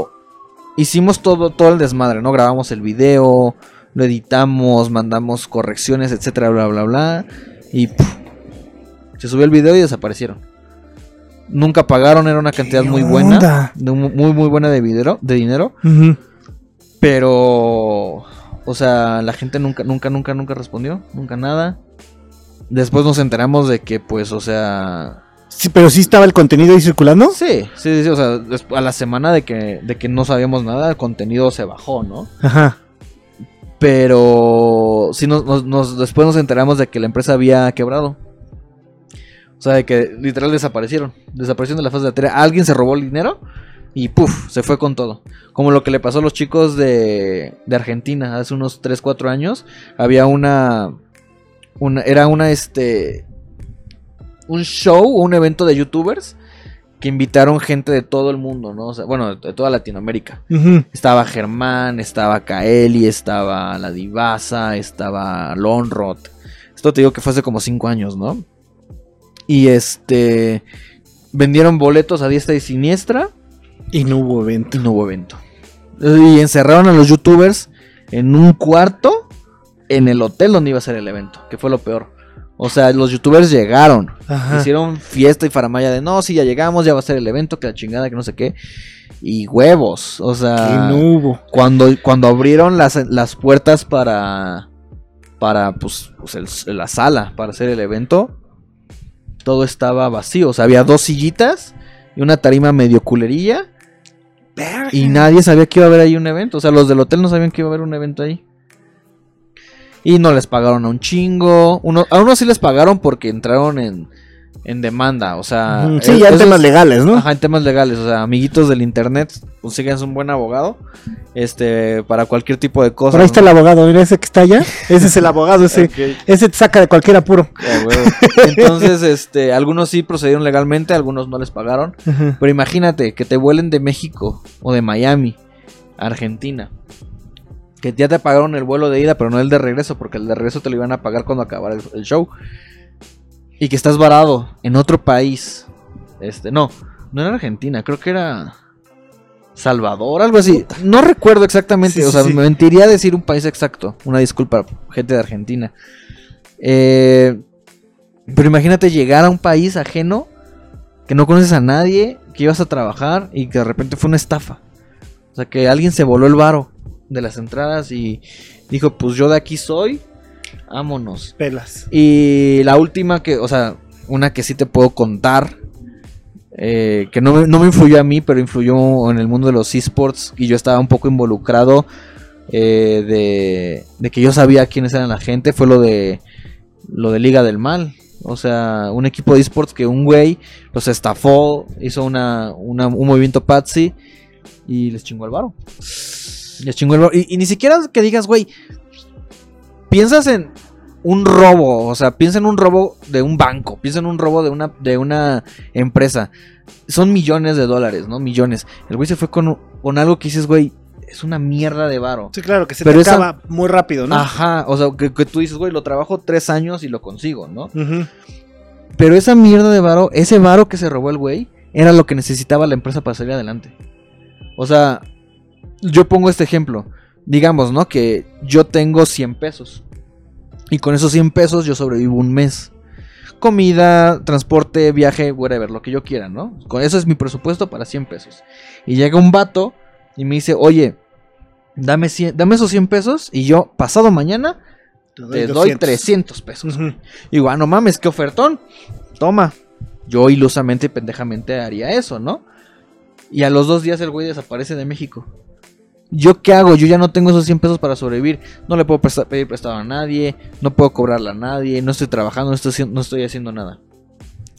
hicimos todo, todo el desmadre, ¿no? Grabamos el video, lo editamos, mandamos correcciones, etcétera, bla, bla, bla. Y ¡puf! se subió el video y desaparecieron. Nunca pagaron, era una cantidad ¿Qué muy buena, de muy, muy buena de, videro- de dinero, pero, o sea, la gente nunca, nunca, nunca, nunca respondió, nunca nada. Después nos enteramos de que, pues, o sea, Sí, pero sí estaba el contenido ahí circulando. Sí, sí, sí, o sea, a la semana de que, de que no sabíamos nada, el contenido se bajó, ¿no? Ajá. Pero sí, nos, nos- nos- después nos enteramos de que la empresa había quebrado. O sea, de que literal desaparecieron. Desaparecieron de la faz de la tierra. Alguien se robó el dinero y puff, se fue con todo. Como lo que le pasó a los chicos de, de Argentina hace unos 3, 4 años. Había una, una. Era una, este. Un show, un evento de youtubers que invitaron gente de todo el mundo, ¿no? O sea, bueno, de toda Latinoamérica. Estaba Germán, estaba Kaeli, estaba la Divasa, estaba Lonrod. Esto te digo que fue hace como 5 años, ¿no? Y este. Vendieron boletos a diestra y siniestra Y no hubo evento. y no hubo evento. Y encerraron a los youtubers en un cuarto en el hotel donde iba a ser el evento, que fue lo peor. O sea, los youtubers llegaron, Ajá. hicieron fiesta y faramaya de no, sí, ya llegamos, ya va a ser el evento, que la chingada, que no sé qué. Y huevos, o sea. Que no hubo. Cuando, cuando abrieron las, las puertas para. Para, pues, pues, el- la sala, para hacer el evento, todo estaba vacío. O sea, había dos sillitas y una tarima medio culerilla. Y nadie sabía que iba a haber ahí un evento. O sea, los del hotel no sabían que iba a haber un evento ahí. Y no les pagaron a un chingo. Uno, a unos sí les pagaron porque entraron en, en demanda. O sea. Sí, ya en esos- temas legales, ¿no? Ajá, en temas legales, o sea, amiguitos del internet, consíganse un buen abogado, este, para cualquier tipo de cosa. Por ahí está el abogado, mira ese que está allá. Ese es el abogado, ese. Ese te saca de cualquier apuro. Entonces, este, algunos sí procedieron legalmente, algunos no les pagaron. Pero imagínate que te vuelen de México o de Miami Argentina. Que ya te pagaron el vuelo de ida, pero no el de regreso, porque el de regreso te lo iban a pagar cuando acabara el, el show. Y que estás varado en otro país. Este, no, no era Argentina, creo que era Salvador, algo así. No recuerdo exactamente, Sí, o sea, sí. me mentiría decir un país exacto. Una disculpa, gente de Argentina. Eh, pero imagínate llegar a un país ajeno que no conoces a nadie, que ibas a trabajar y que de repente fue una estafa. O sea, que alguien se voló el varo de las entradas y dijo, pues yo de aquí soy, vámonos. Pelas. Y la última que, o sea, una que sí te puedo contar, eh, que no me, no me influyó a mí, pero influyó en el mundo de los esports y yo estaba un poco involucrado eh, de, de que yo sabía quiénes eran la gente, fue lo de lo de Liga del Mal. O sea, un equipo de esports que un güey los estafó, hizo una, una- un movimiento Patsy y les chingó el varo. Chingó el. Y, y ni siquiera que digas, güey, piensas en un robo, o sea, piensa en un robo de un banco, piensa en un robo de una, de una empresa. Son millones de dólares, ¿no? Millones. El güey se fue con, con algo que dices, güey, es una mierda de varo. Sí, claro, que se Pero te esa- acaba muy rápido, ¿no? Ajá, o sea, que, que tú dices, güey, lo trabajo tres años y lo consigo, ¿no? Pero esa mierda de varo, ese varo que se robó el güey, era lo que necesitaba la empresa para salir adelante. O sea, yo pongo este ejemplo. Digamos, ¿no? Que yo tengo 100 pesos. Y con esos 100 pesos yo sobrevivo un mes. Comida, transporte, viaje, whatever, lo que yo quiera, ¿no? Con eso es mi presupuesto para 100 pesos. Y llega un vato y me dice, oye, dame, 100 dame esos 100 pesos y yo, pasado mañana, te doy 200. 300 pesos. Y digo, ah, no mames, qué ofertón. Toma. Yo ilusamente y pendejamente haría eso, ¿no? Y a los dos días el güey desaparece de México. ¿Yo qué hago? Yo ya no tengo esos 100 pesos para sobrevivir. No le puedo presta- pedir prestado a nadie. No puedo cobrarle a nadie. No estoy trabajando. No estoy, no estoy haciendo nada.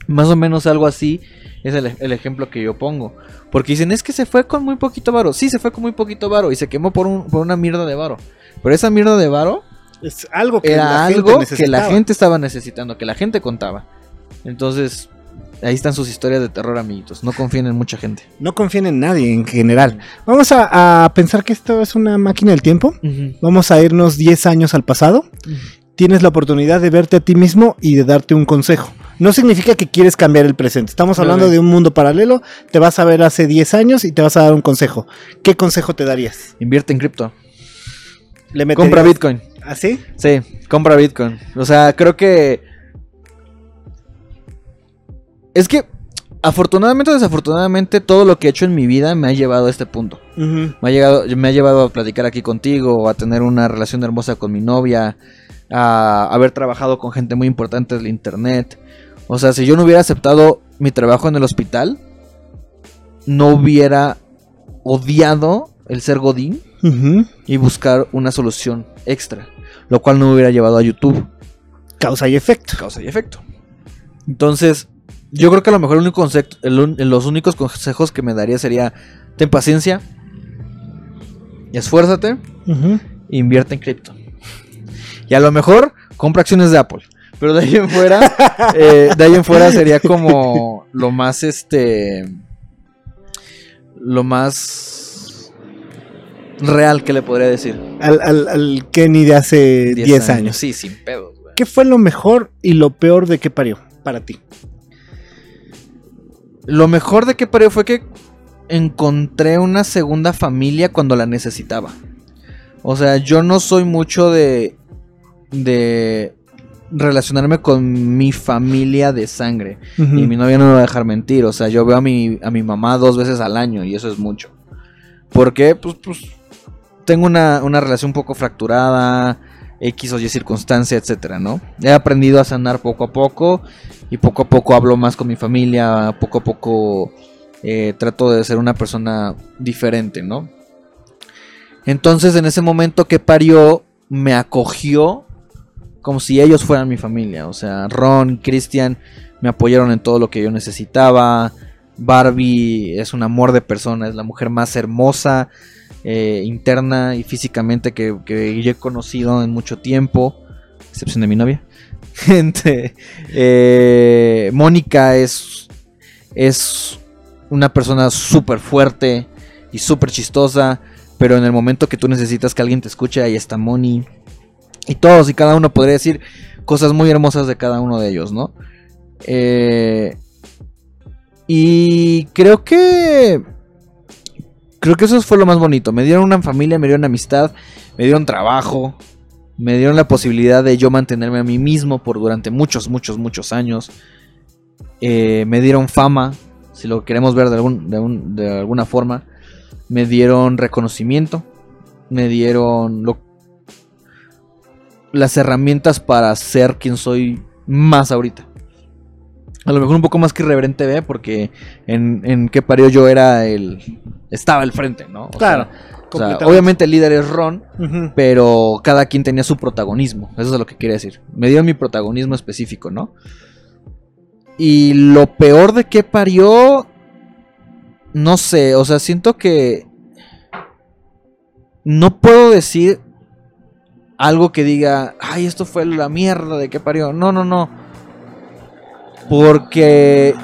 Más o menos algo así es el, el ejemplo que yo pongo. Porque dicen, es que se fue con muy poquito varo. Sí, se fue con muy poquito varo. Y se quemó por, un- por una mierda de varo. Pero esa mierda de varo Es algo que era la gente algo que la gente estaba necesitando, que la gente contaba. Entonces, Ahí están sus historias de terror, amiguitos. No confíen en mucha gente. No confíen en nadie en general. Vamos a, a pensar que esto es una máquina del tiempo. Vamos a irnos 10 años al pasado. Tienes la oportunidad de verte a ti mismo y de darte un consejo. No significa que quieres cambiar el presente. Estamos hablando de un mundo paralelo. Te vas a ver hace 10 años y te vas a dar un consejo. ¿Qué consejo te darías? Invierte en cripto. ¿Le meterías- Compra Bitcoin. ¿Así? Sí, compra Bitcoin. O sea, creo que. Es que, afortunadamente o desafortunadamente, todo lo que he hecho en mi vida me ha llevado a este punto. Me ha, llegado, me ha llevado a platicar aquí contigo, a tener una relación hermosa con mi novia, a haber trabajado con gente muy importante del internet. O sea, si yo no hubiera aceptado mi trabajo en el hospital, no hubiera odiado el ser Godín y buscar una solución extra, lo cual no me hubiera llevado a YouTube, Causa y efecto. causa y efecto. Entonces, yo creo que a lo mejor el único concepto, el los únicos consejos que me daría sería, ten paciencia, esfuérzate, e invierte en cripto. Y a lo mejor compra acciones de Apple. Pero de ahí en fuera, eh, de ahí en fuera sería como lo más este, lo más real que le podría decir. Al, al- al Kenny de hace 10 años. Sí, sin pedos. güey. ¿Qué fue lo mejor y lo peor de qué parió para ti? Lo mejor de que parió fue que encontré una segunda familia cuando la necesitaba. O sea, yo no soy mucho de de relacionarme con mi familia de sangre. Y mi novia no me va a dejar mentir. O sea, yo veo a mi, a mi mamá dos veces al año y eso es mucho. ¿Por qué? Pues, pues tengo una, una relación un poco fracturada, X o Y circunstancia, etcétera, ¿no? He aprendido a sanar poco a poco y poco a poco hablo más con mi familia, poco a poco eh, trato de ser una persona diferente, ¿no? Entonces en ese momento que parió, me acogió como si ellos fueran mi familia. O sea, Ron, Christian me apoyaron en todo lo que yo necesitaba. Barbie es un amor de persona, es la mujer más hermosa, eh, interna y físicamente que, que yo he conocido en mucho tiempo, excepción de mi novia. Gente, eh, Mónica es, es una persona súper fuerte y súper chistosa, pero en el momento que tú necesitas que alguien te escuche, ahí está Moni. Y todos y cada uno podría decir cosas muy hermosas de cada uno de ellos, ¿no? Eh, y creo que... Creo que eso fue lo más bonito. Me dieron una familia, me dieron amistad, me dieron trabajo, me dieron la posibilidad de yo mantenerme a mí mismo por durante muchos, muchos, muchos años. Eh, me dieron fama, si lo queremos ver de, algún- de un- de alguna forma. Me dieron reconocimiento, me dieron lo- las herramientas para ser quien soy más ahorita. A lo mejor un poco más que irreverente ve, porque en, en qué parió yo era el. Estaba al frente, ¿no? O Claro, sea, o sea, completamente. obviamente el líder es Ron, pero cada quien tenía su protagonismo. Eso es lo que quiere decir. Me dio mi protagonismo específico, ¿no? Y lo peor de que parió. No sé, o sea, siento que. No puedo decir algo que diga, ay, esto fue la mierda de que parió. No, no, no. Porque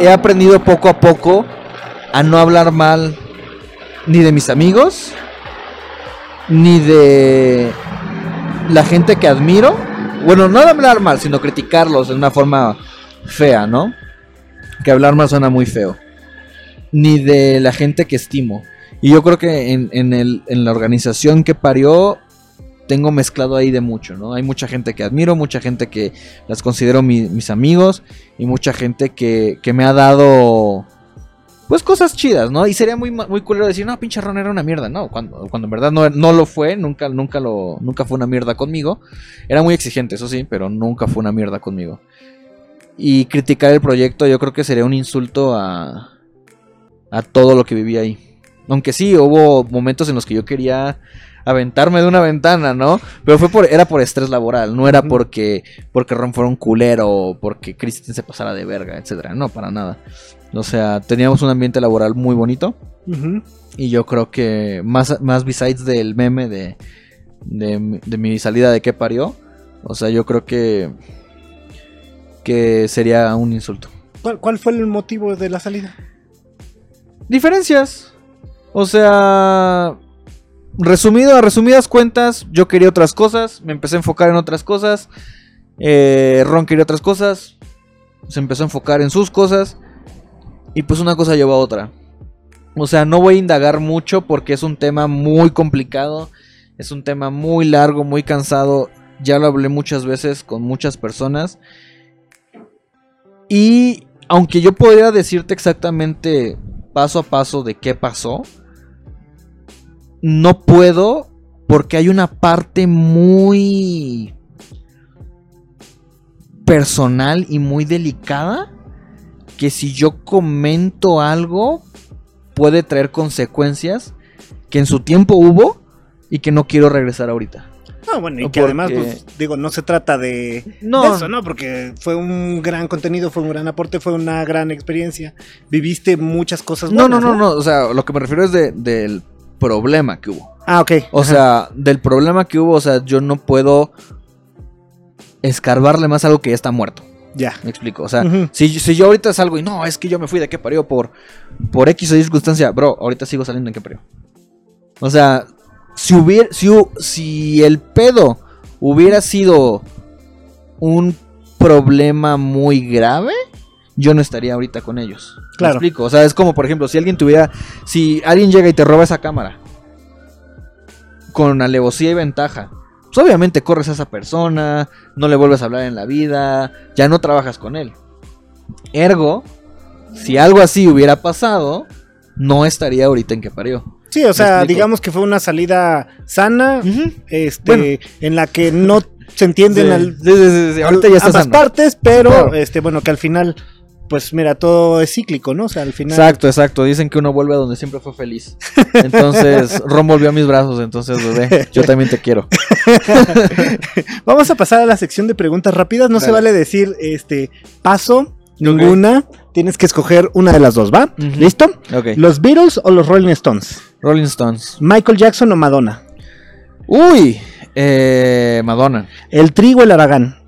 he aprendido poco a poco a no hablar mal ni de mis amigos, ni de la gente que admiro. Bueno, no de hablar mal, sino criticarlos de una forma fea, ¿no? Que hablar mal suena muy feo. Ni de la gente que estimo. Y yo creo que en, en la organización que parió, tengo mezclado ahí de mucho, ¿no? Hay mucha gente que admiro, mucha gente que las considero mi- mis amigos y mucha gente que, que me ha dado pues cosas chidas, ¿no? Y sería muy, muy culero decir, no, pinche Ron era una mierda, ¿no? Cuando, cuando en verdad no, no lo fue, nunca, nunca, lo, nunca fue una mierda conmigo. Era muy exigente, eso sí, pero nunca fue una mierda conmigo. Y criticar el proyecto yo creo que sería un insulto a, a todo lo que viví ahí. Aunque sí, hubo momentos en los que yo quería aventarme de una ventana, ¿no? Pero fue por, era por estrés laboral, no era porque, porque Ron fuera un culero o porque Kristen se pasara de verga, etcétera. No, para nada. O sea, teníamos un ambiente laboral muy bonito. Y yo creo que más, más besides del meme de, de, mi- de mi salida de qué parió. O sea, yo creo que que sería un insulto. ¿Cuál, cuál fue el motivo de la salida? Diferencias. O sea, resumido, a resumidas cuentas, yo quería otras cosas, me empecé a enfocar en otras cosas. eh, Ron quería otras cosas, se empezó a enfocar en sus cosas. Y pues una cosa llevó a otra. O sea, no voy a indagar mucho porque es un tema muy complicado. Es un tema muy largo, muy cansado. Ya lo hablé muchas veces con muchas personas. Y aunque yo podría decirte exactamente paso a paso de qué pasó, no puedo porque hay una parte muy personal y muy delicada que si yo comento algo puede traer consecuencias que en su tiempo hubo y que no quiero regresar ahorita. Ah, bueno, y No, que además, pues, digo, no se trata de, No. de eso, ¿no? Porque fue un gran contenido, fue un gran aporte, fue una gran experiencia. Viviste muchas cosas No, buenas, no, no, no, o sea, lo que me refiero es de- del problema que hubo. Ah, ok. O Ajá. sea, del problema que hubo, o sea, yo no puedo escarbarle más a algo que ya está muerto. ya. Me explico. O sea, si, si yo ahorita salgo y no, es que yo me fui de qué parió por, por X o Y circunstancia, bro, ahorita sigo saliendo en qué parió. O sea, si hubiera, si, si el pedo hubiera sido un problema muy grave, yo no estaría ahorita con ellos. ¿Me Claro. explico. O sea, es como, por ejemplo, si alguien tuviera, si alguien llega y te roba esa cámara con alevosía y ventaja. Pues obviamente corres a esa persona, no le vuelves a hablar en la vida, ya no trabajas con él. Ergo, si algo así hubiera pasado, no estaría ahorita en que parió. Sí, o sea, digamos que fue una salida sana, este, Bueno. en la que no se entienden al, Sí, sí, sí, sí, ahorita ya está ambas partes, pero, Claro. este, bueno, que al final, pues mira, todo es cíclico, ¿no? O sea, al final. Exacto, exacto. Dicen que uno vuelve a donde siempre fue feliz. Entonces, Ron volvió a mis brazos. Entonces, bebé, yo también te quiero. Vamos a pasar a la sección de preguntas rápidas. No se vale decir, este, paso, ninguna. Tienes que escoger una de las dos, ¿va? ¿Listo? Ok. ¿Los Beatles o los Rolling Stones? Rolling Stones. ¿Michael Jackson o Madonna? Uy, eh, Madonna. ¿El Tri o el Aragán?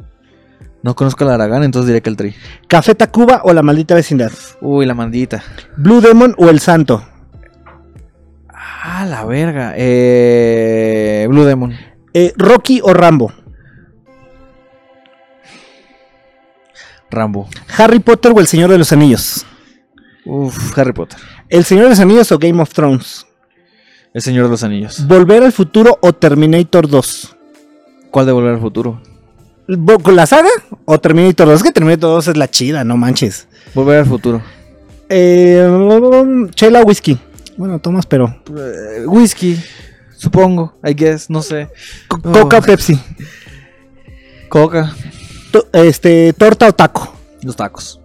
No conozco la Aragán, entonces diré que el tri. ¿Café Tacuba o la maldita vecindad? Uy, la mandita. ¿Blue Demon o el Santo? Ah, la verga. Eh, Blue Demon. Eh, ¿Rocky o Rambo? Rambo. ¿Harry Potter o el Señor de los Anillos? Uf, Harry Potter. ¿El Señor de los Anillos o Game of Thrones? El Señor de los Anillos. ¿Volver al futuro o Terminator 2? ¿Cuál de Volver al Futuro? Bo- ¿Con la saga o Terminator 2? Es que Terminator 2 es la chida, no manches. Volver al Futuro. Eh, chela o whisky. Bueno, tomas, pero. Eh, whisky, supongo, I guess, no sé. Co- Coca o Oh. Pepsi. Coca. To- este, torta o taco. Los tacos.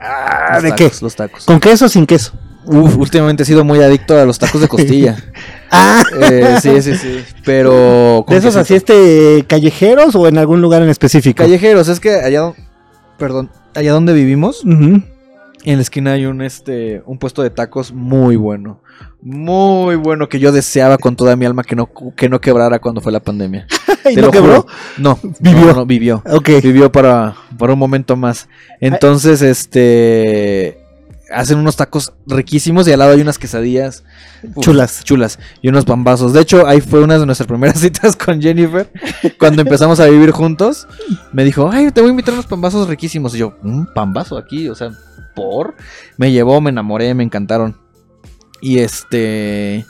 Ah, Los ¿de tacos, qué? Los tacos. ¿Con queso o sin queso? Uf, últimamente he sido muy adicto a los tacos de costilla. Ah, Eh, sí, sí, sí. Pero. ¿de esos así este callejeros o en algún lugar en específico? Callejeros, es que allá. Perdón. Allá donde vivimos, en la esquina hay un este. un puesto de tacos muy bueno. Muy bueno que yo deseaba con toda mi alma que no, que no quebrara cuando fue la pandemia. ¿Y Te no lo quebró? juro. No, Vivió. no, no, vivió. Ok. Vivió para, para un momento más. Entonces, este. Hacen unos tacos riquísimos y al lado hay unas quesadillas. uf, Chulas. Chulas. Y unos pambazos. De hecho, ahí fue una de nuestras primeras citas con Jennifer. Cuando empezamos a vivir juntos. Me dijo, ay, te voy a invitar unos pambazos riquísimos. Y yo, un pambazo aquí. O sea, por. Me llevó, me enamoré, me encantaron. Y este.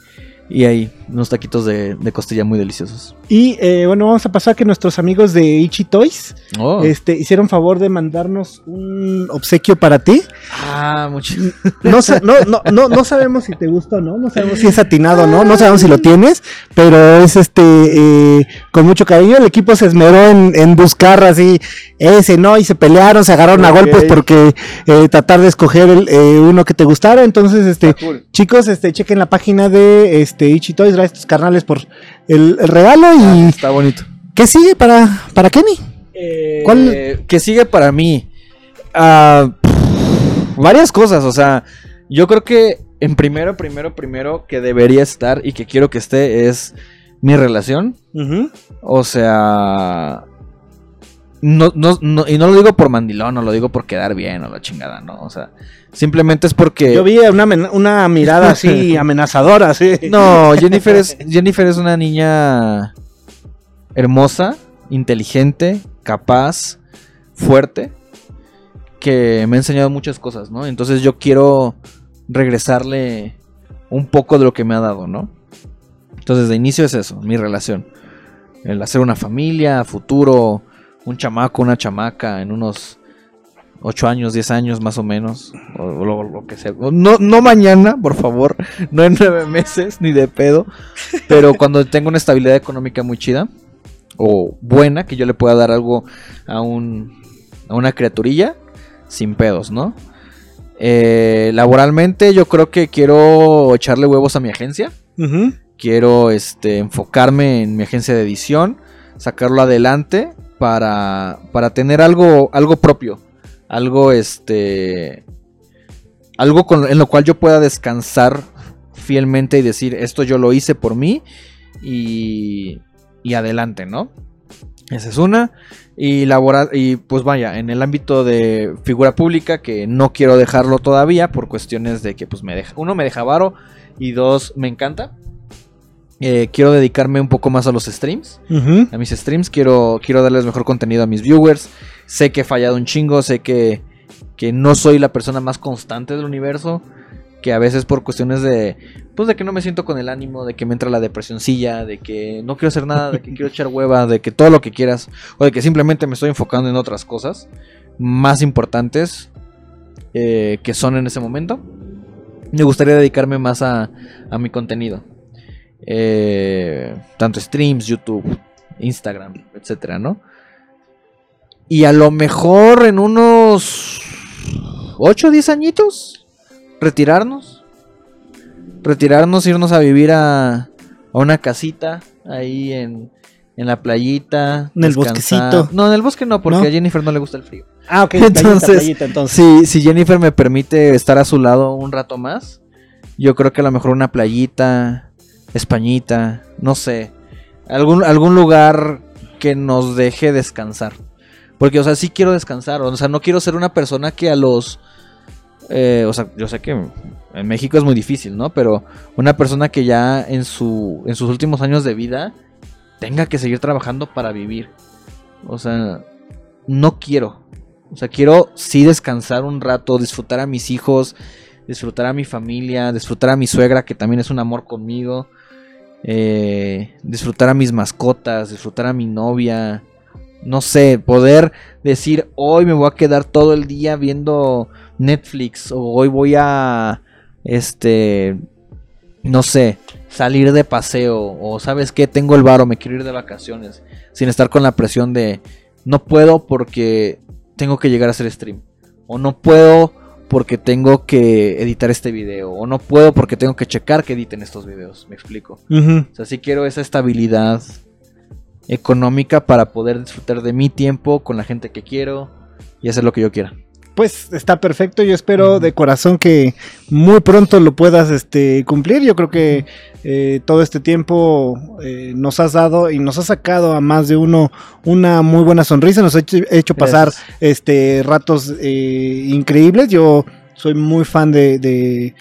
Y ahí, unos taquitos de, de costilla muy deliciosos. Y eh, bueno, vamos a pasar que nuestros amigos de Ichi Toys Oh. este, hicieron favor de mandarnos un obsequio para ti. Ah, mucho. No, no, no, no, no sabemos si te gusta o no, no sabemos si es atinado o no, no sabemos si lo tienes, pero es este eh, con mucho cariño. El equipo se esmeró en, en buscar así ese, ¿no? Y se pelearon, se agarraron a golpes porque eh, tratar de escoger el, eh, uno que te gustara. Entonces, este, cool. chicos, este, chequen la página de este Ichi Toys, a tus carnales por el, el regalo. ¿Y Está bonito. qué sigue para, para Kenny? ¿Cuál? Eh, que sigue para mí? Ah, pff, varias cosas, o sea, yo creo que en primero, primero, primero que debería estar y que quiero que esté es mi relación. O sea, no, no, no, y no lo digo por mandilón, no lo digo por quedar bien o la chingada, no. O sea, simplemente es porque. Yo vi una, una mirada así amenazadora, sí. No, Jennifer es, Jennifer es una niña hermosa, inteligente, capaz, fuerte, que me ha enseñado muchas cosas, ¿no? Entonces yo quiero regresarle un poco de lo que me ha dado, ¿no? Entonces de inicio es eso, mi relación. El hacer una familia, futuro, un chamaco, una chamaca en unos 8 años, 10 años más o menos, o, lo, que sea. No, no mañana, por favor, no en 9 meses, ni de pedo, pero cuando tenga una estabilidad económica muy chida, o buena, que yo le pueda dar algo a, un, a una criaturilla, sin pedos, ¿no? Eh, laboralmente yo creo que quiero echarle huevos a mi agencia. Quiero este, enfocarme en mi agencia de edición, sacarlo adelante para, para tener algo, algo propio. Algo, este, algo en lo cual yo pueda descansar fielmente y decir, esto yo lo hice por mí y, y adelante, ¿no? Esa es una. Y laboral, y pues vaya, en el ámbito de figura pública, que no quiero dejarlo todavía por cuestiones de que pues me deja. Uno me deja varo y dos me encanta. Eh, quiero dedicarme un poco más a los streams. A mis streams. Quiero, quiero darles mejor contenido a mis viewers. Sé que he fallado un chingo. Sé que, que no soy la persona más constante del universo. Que a veces por cuestiones de. Pues de que no me siento con el ánimo. De que me entra la depresioncilla. De que no quiero hacer nada. De que quiero echar hueva. De que todo lo que quieras. O de que simplemente me estoy enfocando en otras cosas. Más importantes. Eh, que son en ese momento. Me gustaría dedicarme más a, a mi contenido. Eh, tanto streams, YouTube, Instagram, etcétera, ¿no? Y a lo mejor en unos 8 o 10 añitos, retirarnos. Retirarnos, irnos a vivir a, a una casita ahí en, en la playita. En el bosquecito. No, en el bosque no, porque a Jennifer no le gusta el frío. Ah, ok, entonces, entonces. Si, Jennifer me permite estar a su lado un rato más, yo creo que a lo mejor una playita, Españita, no sé, algún, algún lugar que nos deje descansar. Porque, o sea, sí quiero descansar, o sea, no quiero ser una persona que a los... Eh, o sea, yo sé que en México es muy difícil, ¿no? Pero una persona que ya en, su, en sus últimos años de vida tenga que seguir trabajando para vivir. O sea, no quiero. O sea, quiero sí descansar un rato, disfrutar a mis hijos, disfrutar a mi familia, disfrutar a mi suegra, que también es un amor conmigo. Eh, disfrutar a mis mascotas, disfrutar a mi novia, no sé, poder decir hoy me voy a quedar todo el día viendo Netflix o hoy voy a, este, no sé, salir de paseo o sabes que tengo el bar o me quiero ir de vacaciones sin estar con la presión de no puedo porque tengo que llegar a hacer stream o no puedo porque tengo que editar este video o no puedo porque tengo que checar que editen estos videos, me explico. O sea, sí quiero esa estabilidad económica para poder disfrutar de mi tiempo con la gente que quiero y hacer lo que yo quiera. Pues está perfecto, yo espero de corazón que muy pronto lo puedas este, cumplir. Yo creo que eh, todo este tiempo eh, nos has dado y nos has sacado a más de uno una muy buena sonrisa, nos ha hecho, pasar este, ratos eh, increíbles. Yo soy muy fan de, de,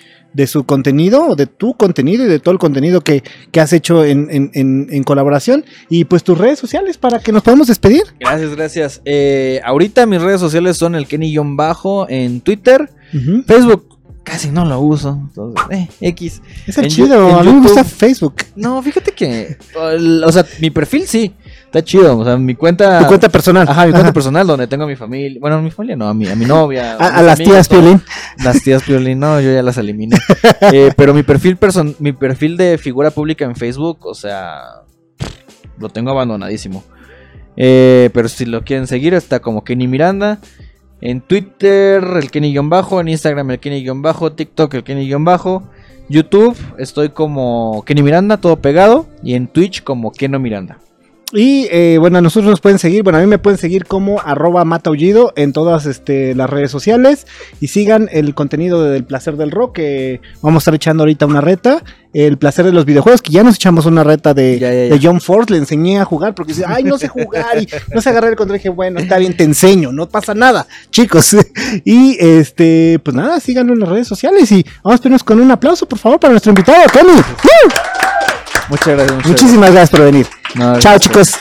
su contenido, de tu contenido y de todo el contenido que, has hecho en, colaboración. Y pues tus redes sociales para que nos podamos despedir. Gracias, gracias. ahorita mis redes sociales son el Kenny-bajo en Twitter, Facebook casi no lo uso. Entonces, eh, X. Es chido, a mí me gusta Facebook. No, fíjate que. O sea, mi perfil sí. Está chido, o sea, mi cuenta... Tu cuenta personal. Ajá, mi cuenta personal donde tengo a mi familia. Bueno, mi familia no, a mi, a mi novia. A, las tías Piolín. Las tías Piolín, no, yo ya las eliminé. eh, pero mi perfil, person mi perfil de figura pública en Facebook, o sea, lo tengo abandonadísimo. Eh, pero si lo quieren seguir, está como Kenny Miranda. En Twitter, el Kenny-bajo. En Instagram, el Kenny-bajo. TikTok, el Kenny-bajo. YouTube, estoy como Kenny Miranda, todo pegado. Y en Twitch, como Keno Miranda. Y eh, bueno, a nosotros nos pueden seguir. Bueno, a mí me pueden seguir como arroba mataullido en todas este, las redes sociales. Y sigan el contenido del placer del rock. Que vamos a estar echando ahorita una reta. El placer de los videojuegos. Que ya nos echamos una reta de, Ya, ya, ya. de John Ford. Le enseñé a jugar porque dice, ay, no sé jugar. Y no sé agarrar el control. Y dije, bueno, está bien, te enseño. No pasa nada, chicos. y este, pues nada, síganlo en las redes sociales. Y vamos a ponernos con un aplauso, por favor, para nuestro invitado, Tony. Muchas gracias. muchas Muchísimas gracias por venir. Gracias. No, Chao, gracias. chicos.